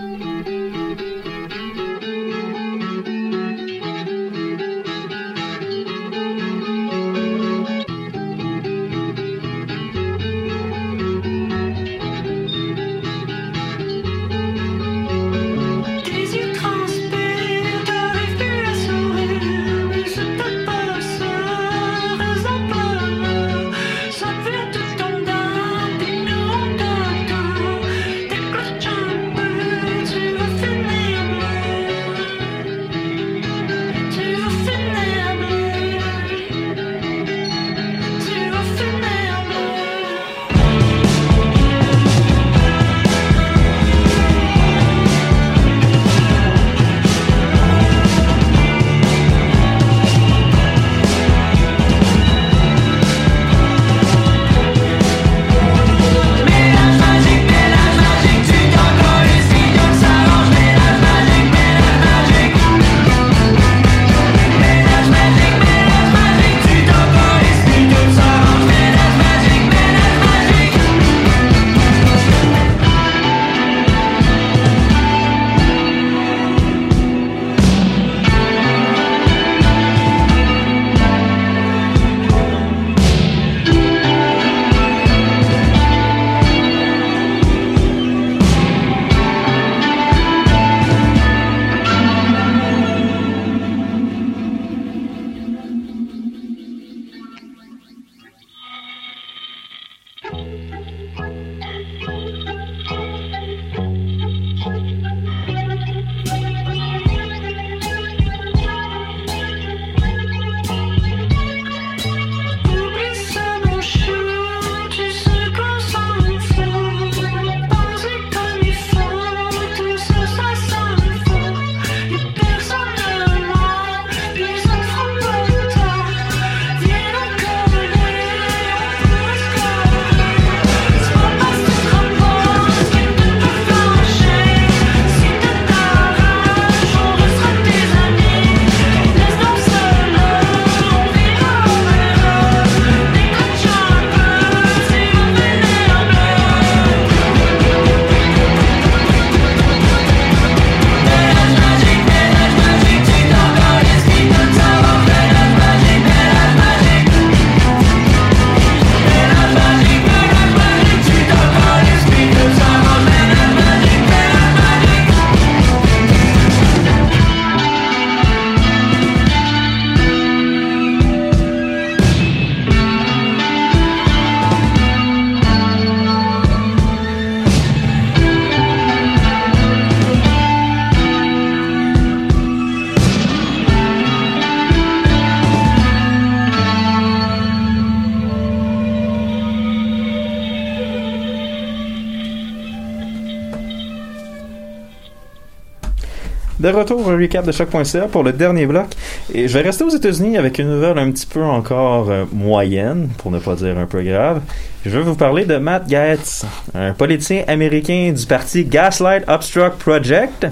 De retour au recap de choc.ca pour le dernier bloc. Et je vais rester aux États-Unis avec une nouvelle un petit peu encore euh, moyenne, pour ne pas dire un peu grave. Je veux vous parler de Matt Gaetz, un politicien américain du parti Gaslight Obstruct Project.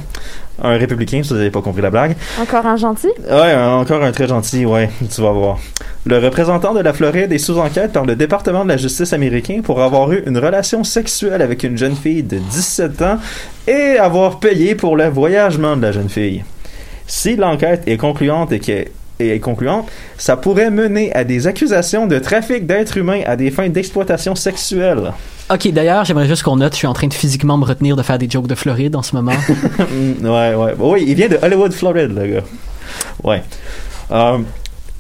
Un républicain, si vous n'avez pas compris la blague. Encore un gentil? Ouais, un- encore un très gentil, ouais, tu vas voir. Le représentant de la Floride est sous enquête par le département de la justice américain pour avoir eu une relation sexuelle avec une jeune fille de 17 ans et avoir payé pour le voyagement de la jeune fille. Si l'enquête est concluante et que est concluante, ça pourrait mener à des accusations de trafic d'êtres humains à des fins d'exploitation sexuelle. Ok, d'ailleurs, j'aimerais juste qu'on note, je suis en train de physiquement me retenir de faire des jokes de Floride en ce moment. Mm, ouais, ouais. Oui, il vient de Hollywood, Floride, le gars. Ouais. Euh,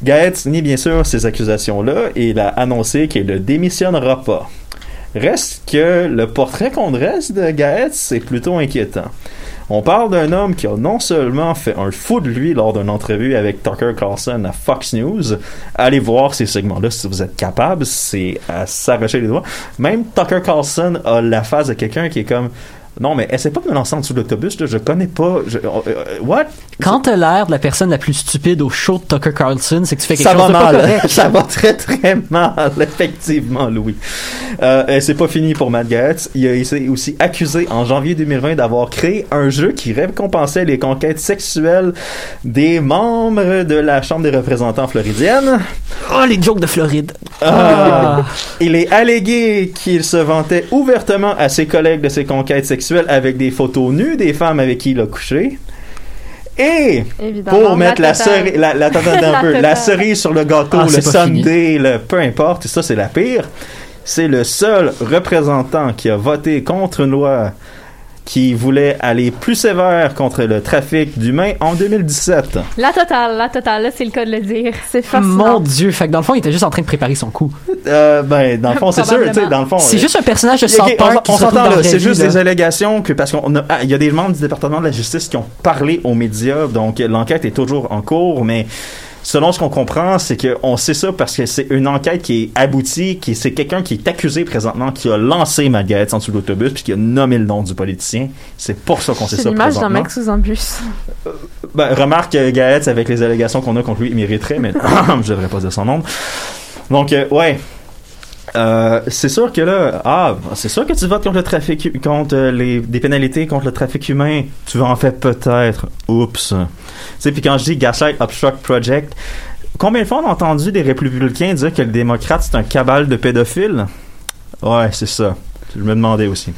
Gaetz nie bien sûr ces accusations-là et il a annoncé qu'il ne démissionnera pas. Reste que le portrait qu'on dresse de Gaetz est plutôt inquiétant. On parle d'un homme qui a non seulement fait un fou de lui lors d'une entrevue avec Tucker Carlson à Fox News, allez voir ces segments-là si vous êtes capable, c'est à s'arracher les doigts. Même Tucker Carlson a la face de quelqu'un qui est comme non mais essaie pas de me lancer en dessous de l'autobus, je connais pas. Je, euh, euh, what? Quand t'as l'air de la personne la plus stupide au show de Tucker Carlson, c'est que tu fais quelque Ça chose va de pas mal. correct. Ça va très très mal, effectivement, Louis. Euh, et c'est pas fini pour Matt Gaetz. Il a été aussi accusé en janvier 2020 d'avoir créé un jeu qui récompensait les conquêtes sexuelles des membres de la Chambre des représentants floridienne. Oh, les jokes de Floride. Ah. Il est allégué qu'il se vantait ouvertement à ses collègues de ses conquêtes sexuelles avec des photos nues des femmes avec qui il a couché. Et Évidemment. pour mettre la, cerise, la, la- La peu, la cerise sur le gâteau, Ah, le. Sunday, le peu importe, et ça c'est la pire. C'est le seul représentant qui a voté contre une loi qui voulait aller plus sévère contre le trafic d'humains en 2017. La totale, la totale, là, c'est le cas de le dire. C'est Mon dieu, fait que dans le fond, il était juste en train de préparer son coup. Euh, ben, dans le fond, c'est sûr, tu sais, dans le fond. C'est euh, juste un personnage de South on- Park on, s'entend dans là, c'est juste des allégations que parce qu'on a, ah, il y a des membres du département de la justice qui ont parlé aux médias, donc l'enquête est toujours en cours, mais selon ce qu'on comprend, c'est que on sait ça parce que c'est une enquête qui est aboutie, qui c'est quelqu'un qui est accusé présentement, qui a lancé Matt Gaetz en dessous de l'autobus, puis qui a nommé le nom du politicien. C'est pour ça qu'on sait C'est ça l'image d'un présentement. mec sous un bus. Ben, remarque euh, Gaetz avec les allégations qu'on a contre lui, il mériterait, mais je devrais pas dire son nom. Donc, euh, ouais. Euh, c'est sûr que là, ah, c'est sûr que tu votes contre le trafic, contre les des pénalités contre le trafic humain. Tu vas en faire peut-être. Oups. Tu sais, puis quand je dis Gaslight Obstruct Project, combien de fois on a entendu des républicains dire que le démocrate c'est un cabal de pédophiles Ouais, c'est ça. Je me demandais aussi.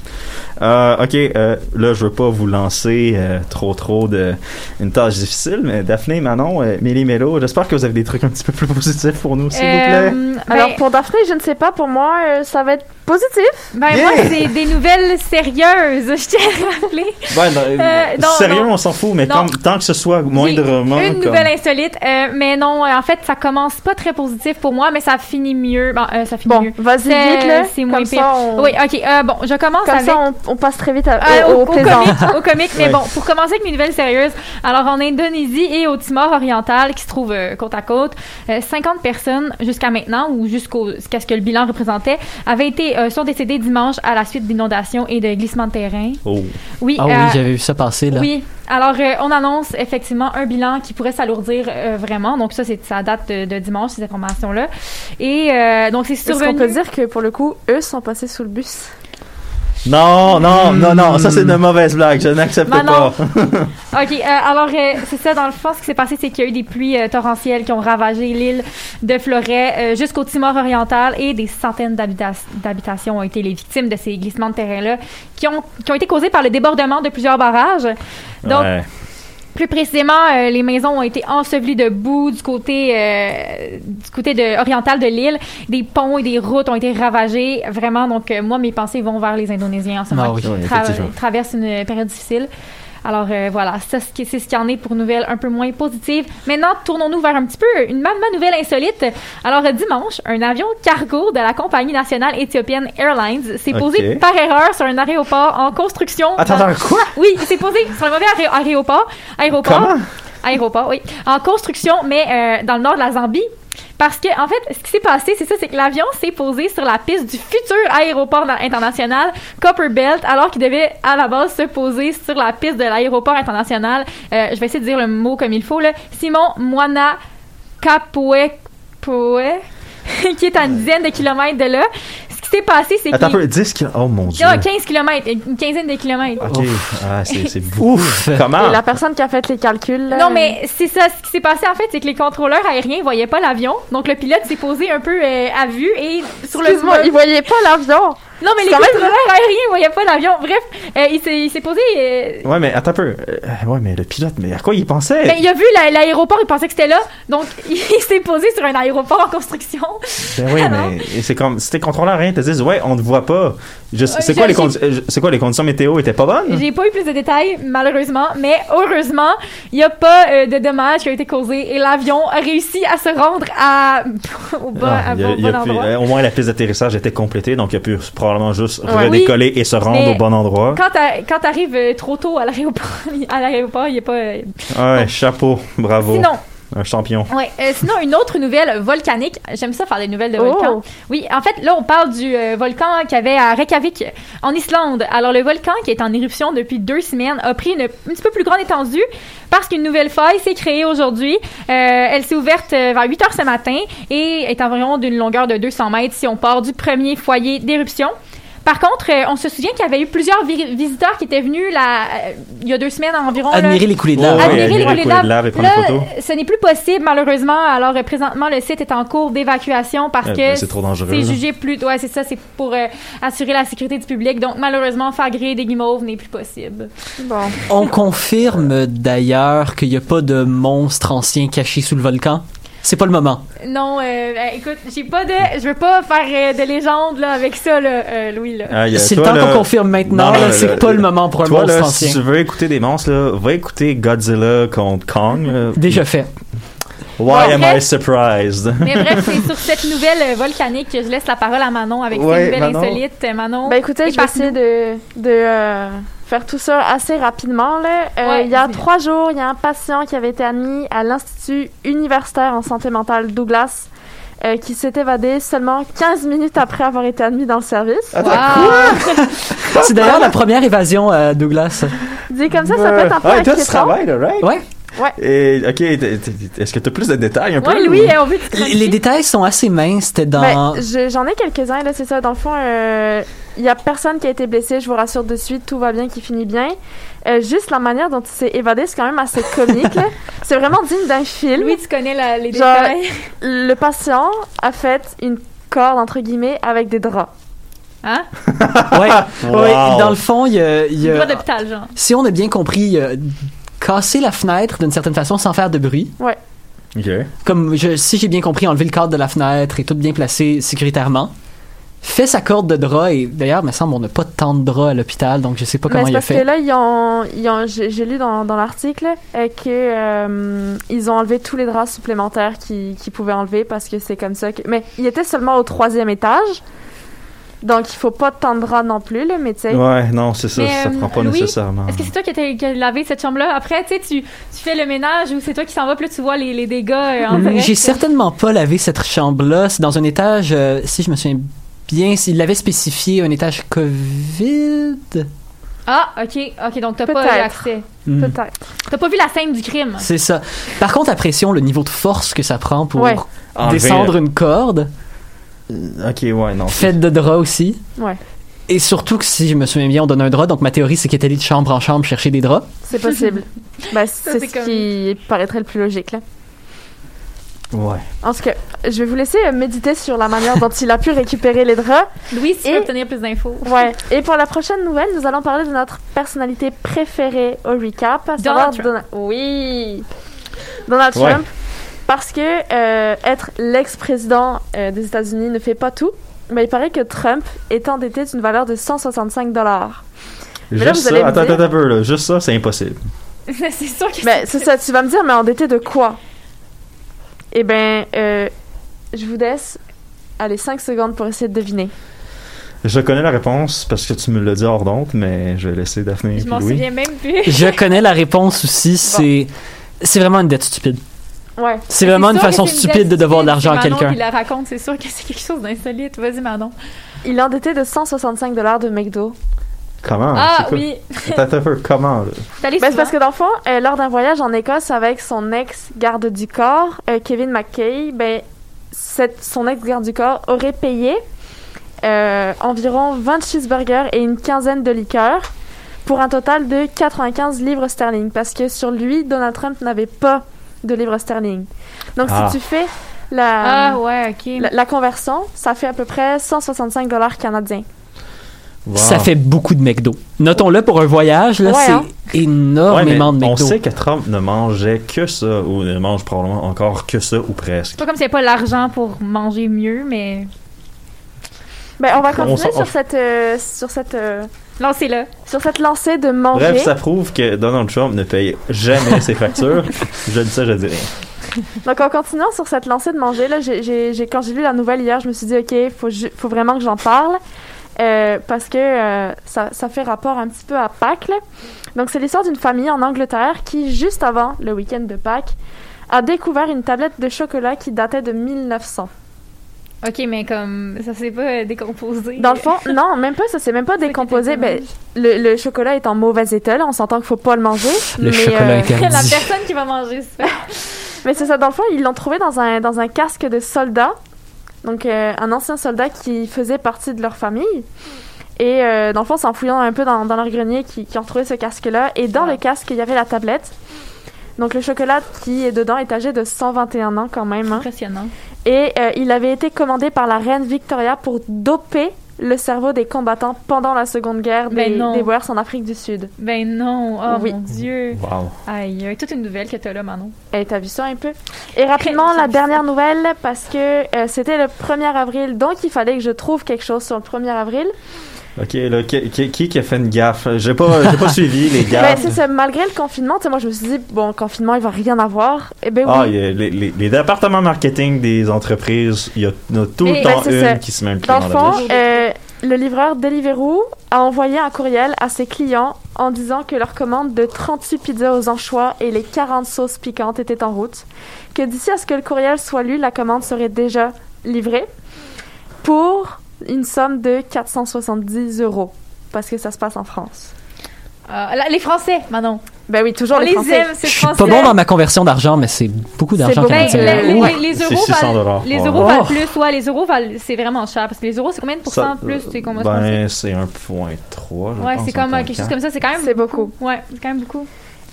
Euh, ok, euh, là, je veux pas vous lancer euh, trop trop de une tâche difficile, mais Daphné, Manon, euh, Mélie Mélo, j'espère que vous avez des trucs un petit peu plus positifs pour nous, s'il vous plaît. Euh, Alors ben- pour Daphné, je ne sais pas, pour moi, euh, ça va être positif. Ben, moi, c'est des nouvelles sérieuses, je tiens à rappeler. Non, Euh, non, sérieux, non. on s'en fout, mais tant que ce soit moindrement. Une comme- nouvelle insolite, euh, mais non, euh, en fait, ça commence pas très positif pour moi, mais ça finit mieux. Bon, euh, ça finit Bon, mieux. vas-y C'est- vite, là. C'est moins Comme pire. ça, on- Oui, ok. euh, bon, je commence Comme avec. ça, on, on passe très vite à- Euh, au, au, au plaisant. comique, au comique, mais Ouais. bon, pour commencer avec mes nouvelles sérieuses, alors en Indonésie et au Timor oriental, qui se trouvent euh, côte à côte, euh, 50 personnes jusqu'à maintenant, ou jusqu'à ce que le bilan représentait, avaient été, euh, sont décédées dimanche à la suite d'inondations et de glissements de terrain. Oh. Oui, Ah oui, euh, j'avais vu ça passer, là. oui. Alors, euh, on annonce effectivement un bilan qui pourrait s'alourdir euh, vraiment. Donc, ça, c'est ça date de, de dimanche, ces informations-là. Et euh, donc, c'est Est-ce survenu. qu'on peut dire que pour le coup, eux sont passés sous le bus? Non, non, non, non, ça c'est une mauvaise blague, je n'accepte Ben pas. OK, euh, alors euh, c'est ça, dans le fond, ce qui s'est passé, c'est qu'il y a eu des pluies euh, torrentielles qui ont ravagé l'île de Floret euh, jusqu'au Timor oriental et des centaines d'habita- d'habitations ont été les victimes de ces glissements de terrain-là qui ont, qui ont été causés par le débordement de plusieurs barrages. Donc, Ouais. Plus précisément, euh, les maisons ont été ensevelies de boue du côté euh, du côté de, oriental de l'île. Des ponts et des routes ont été ravagés. Vraiment, donc euh, moi, mes pensées vont vers les Indonésiens en ce Ah moment oui. qui Oui, tra- effectivement. traversent une période difficile. Alors euh, voilà, c'est ce qu'il y en est pour nouvelles un peu moins positives. Maintenant, tournons-nous vers un petit peu une ma, ma nouvelle insolite. Alors euh, dimanche, un avion cargo de la compagnie nationale éthiopienne Airlines s'est posé par erreur sur un aéroport en construction. Attends, dans- quoi? Oui, il s'est posé sur un mauvais aé- aéroport. Aéroport. Comment? Aéroport, oui. En construction, mais euh, dans le nord de la Zambie. Parce que, en fait, ce qui s'est passé, c'est ça, c'est que l'avion s'est posé sur la piste du futur aéroport na- international Copper Belt, alors qu'il devait, à la base, se poser sur la piste de l'aéroport international. euh, je vais essayer de dire le mot comme il faut, là. Simon Moana Capoe, Poe, qui est à une dizaine de kilomètres de là. Ce qui s'est passé, c'est Attends un qu'il peu, 10 km. Oh mon dieu. il y a 15 km, une quinzaine de kilomètres. Ok, ah, c'est. Ouf! Comment? Et la personne qui a fait les calculs. là, Non, mais c'est ça. Ce qui s'est passé, en fait, c'est que les contrôleurs aériens voyaient pas l'avion. Donc, le pilote s'est posé un peu euh, à vue et sur le. Excuse-moi, il voyait pas l'avion. Non, mais les quand même- contrôleurs aériens voyaient pas l'avion. Bref, euh, il s'est il posé. euh, Ouais, mais attends un peu. Euh, ouais, mais le pilote, mais à quoi il pensait? ben, il a vu la- l'aéroport, il pensait que c'était là. Donc, il s'est posé sur un aéroport en construction. Ben oui, mais c'est comme si t'es contrôleur rien, te disent ouais, on te voit pas. C'est quoi les c'est quoi les conditions météo étaient pas bonnes? J'ai pas eu plus de détails, malheureusement, mais heureusement, il y a pas de dommages qui ont été causés et l'avion a réussi à se rendre à au bon, Ah, à il a- bon- il pu- endroit. au moins la piste d'atterrissage était complétée, donc il a pu probablement juste Ouais. redécoller et se rendre au bon endroit. Quand t'a- quand t'arrives euh, trop tôt à l'aéroport, à l'aéroport, il a pas. euh, Ouais, chapeau, bravo. Sinon, Un champion. Ouais, euh, sinon, une autre nouvelle volcanique. J'aime ça faire des nouvelles de Oh. volcans. Oui, en fait, là, on parle du euh, volcan qu'il y avait à Reykjavik, en Islande. Alors, le volcan, qui est en éruption depuis deux semaines, a pris une un petit peu plus grande étendue parce qu'une nouvelle faille s'est créée aujourd'hui. Euh, elle s'est ouverte vers 8 heures ce matin et est environ d'une longueur de 200 mètres si on part du premier foyer d'éruption. Par contre, euh, on se souvient qu'il y avait eu plusieurs vi- visiteurs qui étaient venus là, euh, il y a deux semaines environ. là, Admirer les coulées de lave. admirer admirer les coulées de lave. et prendre Là, photos. ce n'est plus possible malheureusement. Alors euh, présentement, le site est en cours d'évacuation parce Eh que ben, c'est trop dangereux, C'est là. jugé plus. Ouais, c'est ça. C'est pour euh, assurer la sécurité du public. Donc malheureusement, faire griller des guimauves n'est plus possible. Bon. On confirme d'ailleurs qu'il n'y a pas de monstre ancien caché sous le volcan? C'est pas le moment. Non, euh, euh, écoute, j'ai pas de. Je veux pas faire euh, de légende là avec ça, là, euh, Louis là. Ah, C'est le temps qu'on confirme maintenant. Non, là, non, c'est pas le moment pour un Toi, monstre là, ancien. si tu veux écouter des monstres, là, va écouter Godzilla contre Kong. là. Déjà fait. Why Bon, am bref. I surprised? Mais bref, c'est sur cette nouvelle volcanique que je laisse la parole à Manon avec Ouais, ses nouvelles Manon. insolites. Manon. Ben écoutez, je vais essayer de, de euh, faire tout ça assez rapidement. Là. Euh, Ouais, il y a trois jours, il y a un patient qui avait été admis à l'Institut universitaire en santé mentale Douglas euh, qui s'est évadé seulement 15 minutes après avoir été admis dans le service. Wow. C'est d'ailleurs la première évasion, euh, Douglas. Dit comme ça, ça peut être un peu et toi, tu travailles, là, right? Ouais. Et, ok, est-ce que tu as plus de détails un peu? Ouais, Louis, ou- euh, on veut te Les, détails sont assez minces. C'était dans. Ben, je- J'en ai quelques-uns, là, c'est ça. Dans le fond, euh, il y a personne qui a été blessé, je vous rassure de suite, tout va bien, qui finit bien. Euh, juste la manière dont il s'est évadé, c'est quand même assez comique. C'est vraiment digne d'un film. Louis, tu connais la- les Genre, détails? Le patient a fait une corde, entre guillemets, avec des draps. Hein? Ouais. Wow. Ouais, Dans le fond, il y a. il y a- d'hôpital, genre. si on a bien compris, il y a casser la fenêtre d'une certaine façon sans faire de bruit. Ok. Comme je, si j'ai bien compris, enlever le cadre de la fenêtre et tout bien placé sécuritairement. Fait sa corde de drap et d'ailleurs, il me semble on n'a pas tant de draps à l'hôpital, donc je sais pas Mais comment c'est il a parce que fait. là, ils ont, ils ont- j'ai lu dans, dans l'article euh, que euh, ils ont enlevé tous les draps supplémentaires qu'ils qu'ils pouvaient enlever parce que c'est comme ça que. Mais il était seulement au troisième étage, donc il faut pas tant de non plus, là, mais tu sais. Ouais, non, c'est ça, Mais, ça euh, prend pas Louis, nécessairement. Est-ce que c'est toi qui as, lavé cette chambre-là? Après, tu sais, tu, tu fais le ménage ou c'est toi qui s'en va, puis là, tu vois les, les dégâts euh, en. J'ai certainement pas lavé cette chambre-là. C'est dans un étage, euh, si je me souviens bien, s'il l'avait spécifié, un étage COVID. Ah, ok, ok, donc t'as pas eu accès. Hmm. Peut-être. T'as pas vu la scène du crime. C'est ça. Par contre, à pression, le niveau de force que ça prend pour Ouais. Descendre une corde, Ok, ouais, non. faite de drap aussi. Ouais. Et surtout que si je me souviens bien, on donne un drap. Donc ma théorie, c'est qu'il est allé de chambre en chambre chercher des draps. C'est possible. ben, c'est ce comme- qui paraîtrait le plus logique, là. Ouais. En tout cas, je vais vous laisser euh, méditer sur la manière dont il a pu récupérer les draps. Louis, si tu Et- veux obtenir plus d'infos. Ouais. Et pour la prochaine nouvelle, nous allons parler de notre personnalité préférée au recap. à savoir Trump. Donald- Oui. Donald Ouais. Trump. Parce que euh, être l'ex-président euh, des États-Unis ne fait pas tout. Mais il paraît que Trump est endetté d'une valeur de 165 dollars. Mais là, Juste ça, attends, dire- attends un peu, là. Juste ça, c'est impossible. c'est sûr que Ben, c'est ça, tu vas me dire, mais endetté de quoi? Eh ben, euh, je vous laisse. Allez, 5 secondes pour essayer de deviner. Je connais la réponse parce que tu me l'as dit hors d'onde, mais je vais laisser Daphné Je m'en souviens même plus. Je connais la réponse aussi. C'est c'est vraiment une dette stupide. Ouais. C'est vraiment une façon stupide de devoir de l'argent à quelqu'un. qui la raconte, c'est sûr que c'est quelque chose d'insolite. Vas-y, Manon. Il est endetté de 165 dollars de McDo. Comment? Ah, oui. Un peu, comment, là? Ben, c'est parce que dans le fond, euh, lors d'un voyage en Écosse avec son ex-garde du corps, euh, Kevin McKay, ben, cette, son ex-garde du corps aurait payé euh, environ 20 cheeseburgers et une quinzaine de liqueurs pour un total de 95 livres sterling. Parce que sur lui, Donald Trump n'avait pas de livres sterling. Donc Ah. si tu fais la, Ah, ouais, la, la conversion, ça fait à peu près 165 dollars canadiens. Wow. Ça fait beaucoup de McDo. Notons-le pour un voyage, là, Ouais, c'est hein. énormément Ouais, de On McDo. sait que Trump ne mangeait que ça, ou ne mange probablement encore que ça, ou presque. C'est pas comme s'il n'y avait pas l'argent pour manger mieux, mais. Ben, on va On continuer s'en- sur cette, euh, sur cette, euh, Lancez-le. sur cette lancée de manger. Bref, ça prouve que Donald Trump ne paye jamais ses factures. Je dis ça, je dis rien. Donc, en continuant sur cette lancée de manger, là, j'ai, quand j'ai lu la nouvelle hier, je me suis dit, OK, faut, ju- faut vraiment que j'en parle. euh, parce que euh, ça, ça fait rapport un petit peu à Pâques. là. Donc, c'est l'histoire d'une famille en Angleterre qui, juste avant le week-end de Pâques, a découvert une tablette de chocolat qui datait de 1900. Ok, mais comme ça s'est pas euh, décomposé. Dans le fond, non, même pas, ça s'est même pas décomposé. Ben, le, le chocolat est en mauvais état, là. On s'entend qu'il faut pas le manger. Le mais, chocolat euh, interdit. La personne qui va manger ça. Mais c'est ça, dans le fond, ils l'ont trouvé dans un, dans un casque de soldat. Donc, euh, un ancien soldat qui faisait partie de leur famille. Et euh, dans le fond, c'est en fouillant un peu dans, dans leur grenier qui, qui ont trouvé ce casque-là. Et dans Ouais. le casque, il y avait la tablette. Donc, le chocolat qui est dedans est âgé de 121 ans quand même. hein. Impressionnant. Et euh, il avait été commandé par la reine Victoria pour doper le cerveau des combattants pendant la Seconde Guerre Ben des, des Boers en Afrique du Sud. Ben non. Oh Oui. mon Dieu. Wow. Aïe, aïe. Toute une nouvelle que t'as là, Manon. Et t'as vu ça un peu? Et rapidement, la dernière nouvelle, parce que euh, c'était le 1er avril, donc il fallait que je trouve quelque chose sur le 1er avril. Ok, là, qui, qui, a fait une gaffe? J'ai pas, j'ai pas suivi les Ben, gaffes. c'est ça, malgré le confinement, tu sais, moi je me suis dit, bon, confinement, il va rien avoir. Eh ben Ah, oui. il y a les, les, les départements marketing des entreprises, il y y en a tout Mais- le temps Ben, ça. une qui se met le pied Dans dans le fond, euh, le livreur Deliveroo a envoyé un courriel à ses clients en disant que leur commande de 38 pizzas aux anchois et les 40 sauces piquantes était en route, que d'ici à ce que le courriel soit lu, la commande serait déjà livrée pour une somme de 470 euros, parce que ça se passe en France. Là, les Français, Manon. Ben oui, toujours On les les Français. aime, c'est Je suis français. pas bon dans ma conversion d'argent, mais c'est beaucoup d'argent. Ben, les, les- Ouais. les C'est euros 600 valent, dollars. les euros Oh. valent plus, ouais, les euros valent, c'est vraiment cher parce que les euros c'est combien de pourcents plus, c'est combien je Ben, c'est 1.3, je Ouais, c'est comme euh, 1.4. quelque chose comme ça, c'est quand même C'est beaucoup. Ouais, c'est quand même beaucoup.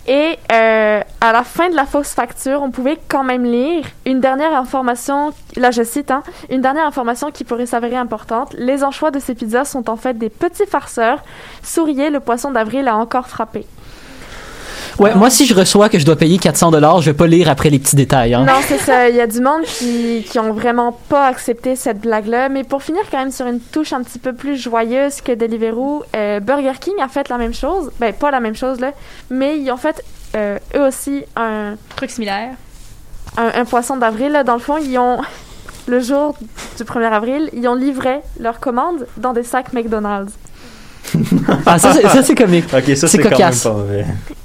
Et euh, à la fin de la fausse facture, on pouvait quand même lire une dernière information, là je cite, hein, une dernière information qui pourrait s'avérer importante. Les anchois de ces pizzas sont en fait des petits farceurs. Souriez, le poisson d'avril a encore frappé. Ouais, moi, si je reçois que je dois payer 400 dollars, je vais pas lire après les petits détails. Hein. Non, c'est ça. Il y a du monde qui, qui ont vraiment pas accepté cette blague-là. Mais pour finir, quand même, sur une touche un petit peu plus joyeuse que Deliveroo, euh, Burger King a fait la même chose. Ben, pas la même chose, là. Mais ils ont fait, euh, eux aussi, un, Truc similaire. un, un poisson d'avril. là. Dans le fond, ils ont, le jour du 1er avril, ils ont livré leur commande dans des sacs McDonald's. Ah, ça, c'est- comique. Ok, ça C'est c'est quand même cocasse. pas.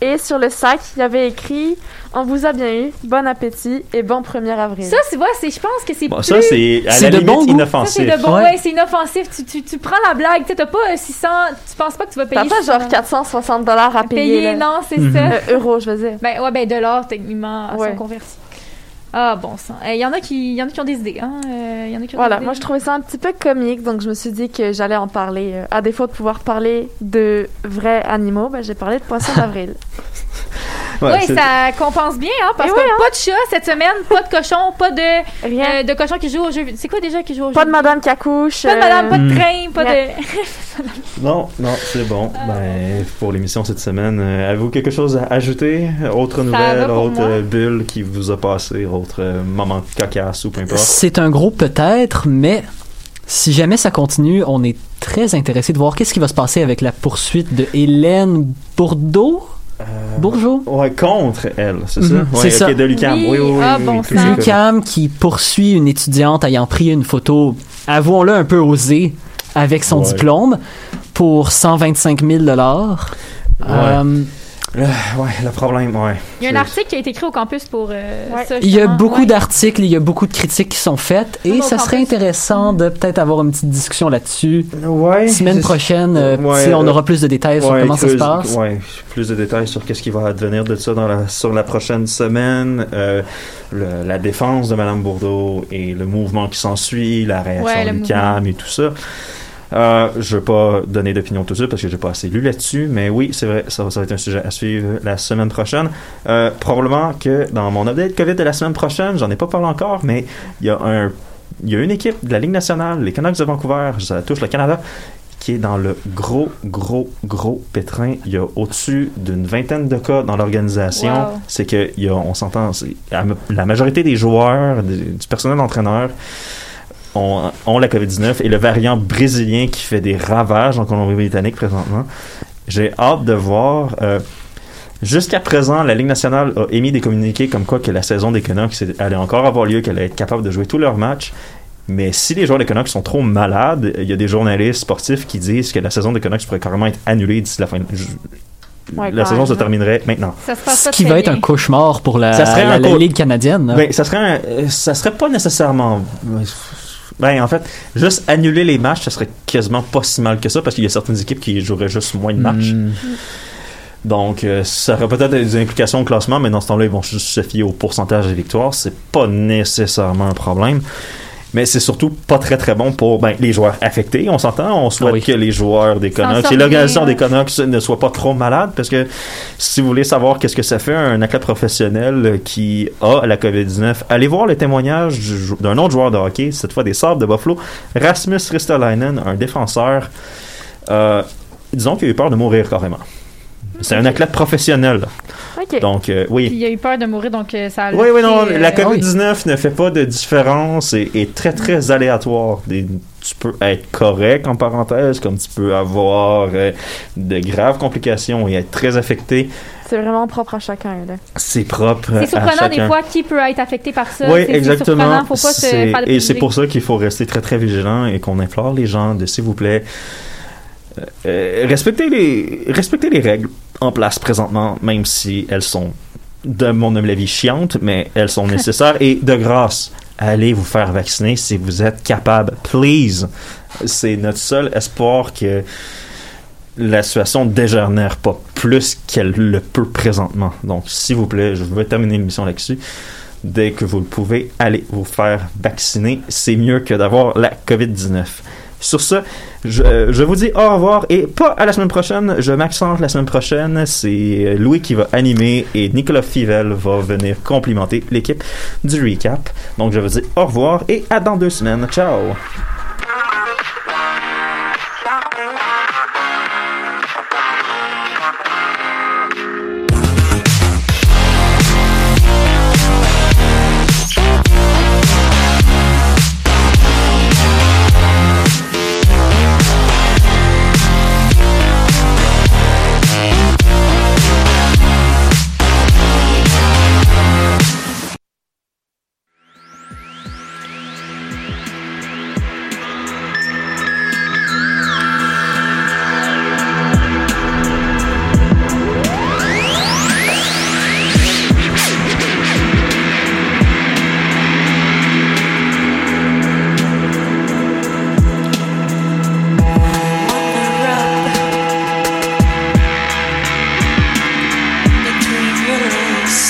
Et sur le sac, il y avait écrit On vous a bien eu, bon appétit et bon 1er avril. Ça, c'est ouais, c'est je pense que c'est Bon, plus ça c'est à la de limite bon goût. ça, c'est inoffensif. de bon, Ouais. ouais, c'est inoffensif. Tu, tu, tu prends la blague, tu t'as pas euh, 600, tu penses pas que tu vas T'as payer. pas genre 600. 460 dollars à payer. Payer, là. non, c'est Mhm. ça. Euh, euros, je veux dire. Ben ouais, ben dollars techniquement Ouais. sont convertis. Ah bon sang. Il y en a qui, y en a qui ont des idées, hein. Il y en a qui ont Voilà, des moi je trouvais ça un petit peu comique, donc je me suis dit que j'allais en parler. euh, à défaut de pouvoir parler de vrais animaux, ben, j'ai parlé de poissons d'avril. Ouais, oui, ça compense bien, hein, parce Eh que pas de chat cette semaine, pas de cochon, pas de, Rien. euh, de cochon qui joue au jeu. C'est quoi déjà qui joue au pas jeu? de madame qui accouche. Pas de madame, pas euh, de train, pas de. Non, non, c'est bon. Ah. Ben, pour l'émission cette semaine, euh, avez-vous quelque chose à ajouter? Autre nouvelle, autre euh, bulle qui vous a passé, autre euh, moment cocasse ou peu importe? C'est un gros peut-être, mais si jamais ça continue, on est très intéressé de voir qu'est-ce qui va se passer avec la poursuite de Hélène Bourdeau. Bourgeot? Ouais, contre elle, c'est ça? Mhm, Ouais, c'est ok, ça. de l'UQAM. Oui, Oui, oui, oui. ah, bon oui. Lucam qui poursuit une étudiante ayant pris une photo, avouons-le, un peu osée avec son Ouais. diplôme pour 125 000 dollars. Ouais. Euh, Le, ouais, le problème, ouais. Il y a un article qui a été écrit au campus pour euh, ça. Il y a beaucoup Ouais. d'articles, il y a beaucoup de critiques qui sont faites et ça serait campus. intéressant de peut-être avoir une petite discussion là-dessus. Ouais. Semaine prochaine, euh, Ouais, on euh, aura plus de détails sur comment ça se passe. Ouais, plus de détails sur qu'est-ce qui va advenir de ça dans la, sur la prochaine semaine, euh, le- la défense de Madame Bourdeau et le mouvement qui s'ensuit, la réaction du. CAM et tout ça. Euh, je vais pas donner d'opinion tout de suite parce que j'ai pas assez lu là-dessus, mais oui, c'est vrai, ça, ça va être un sujet à suivre la semaine prochaine. Euh, probablement que dans mon update COVID de la semaine prochaine, j'en ai pas parlé encore, mais il y a un, il y a une équipe de la Ligue nationale, les Canucks de Vancouver, ça touche le Canada, qui est dans le gros, gros, gros pétrin. Il y a au-dessus d'une vingtaine de cas dans l'organisation. Wow. C'est que, il y a, on s'entend, la, majorité des joueurs, du, du personnel entraîneur, ont, ont la COVID-19 et le variant brésilien qui fait des ravages en Colombie-Britannique présentement. J'ai hâte de voir. euh, Jusqu'à présent, la Ligue nationale a émis des communiqués comme quoi que la saison des Canucks allait encore avoir lieu, qu'elle allait être capable de jouer tous leurs matchs. Mais si les joueurs des Canucks sont trop malades, il y a des journalistes sportifs qui disent que la saison des Canucks pourrait carrément être annulée d'ici la fin. je- Ouais, la saison se terminerait maintenant. Ça Ce qui va être un cauchemar pour la, Ça serait la- un la co- Ligue canadienne. Ben, ça serait un- ça serait pas nécessairement ben en fait juste annuler les matchs ça serait quasiment pas si mal que ça parce qu'il y a certaines équipes qui joueraient juste moins de matchs. Hmm. donc euh, ça aurait peut-être des implications au classement mais dans ce temps-là ils vont juste se fier au pourcentage des victoires. C'est pas nécessairement un problème mais c'est surtout pas très très bon pour ben, les joueurs affectés. On s'entend, on souhaite oui. que les joueurs des Canucks et l'organisation des Canucks ne soient pas trop malades parce que si vous voulez savoir qu'est-ce que ça fait un athlète professionnel qui a la COVID-19, allez voir le témoignage d'un autre joueur de hockey, cette fois des Sabres de Buffalo, Rasmus Ristolainen, un défenseur. euh, disons qu'il a eu peur de mourir carrément. C'est un athlète professionnel. Ok. Donc, euh, oui. Puis il a eu peur de mourir, donc euh, ça a. Oui, oui, non, laissé, euh, la COVID-19 ne fait pas de différence et est très, très aléatoire. Des- tu peux être correct, en parenthèse, comme tu peux avoir euh, de graves complications et être très affecté. C'est vraiment propre à chacun. C'est propre C'est à surprenant des fois qui peut être affecté par ça. Oui, exactement. surprenant, Faut pas se C'est- faire de et c'est pour ça qu'il faut rester très très vigilant et qu'on implore les gens de s'il vous plaît euh, respecter les respecter les règles en place présentement, même si elles sont de mon avis chiantes, mais elles sont nécessaires et de grâce. Allez vous faire vacciner si vous êtes capable. Please. C'est notre seul espoir que la situation ne dégénère pas plus qu'elle le peut présentement. Donc, s'il vous plaît, je vais terminer l'émission là-dessus. Dès que vous le pouvez, allez vous faire vacciner. C'est mieux que d'avoir la COVID-19. Sur ce, je, euh, je vous dis au revoir et pas à la semaine prochaine. Je m'accente la semaine prochaine. C'est Louis qui va animer et Nicolas Fivel va venir complimenter l'équipe du recap. Donc, je vous dis au revoir et à dans deux semaines. Ciao!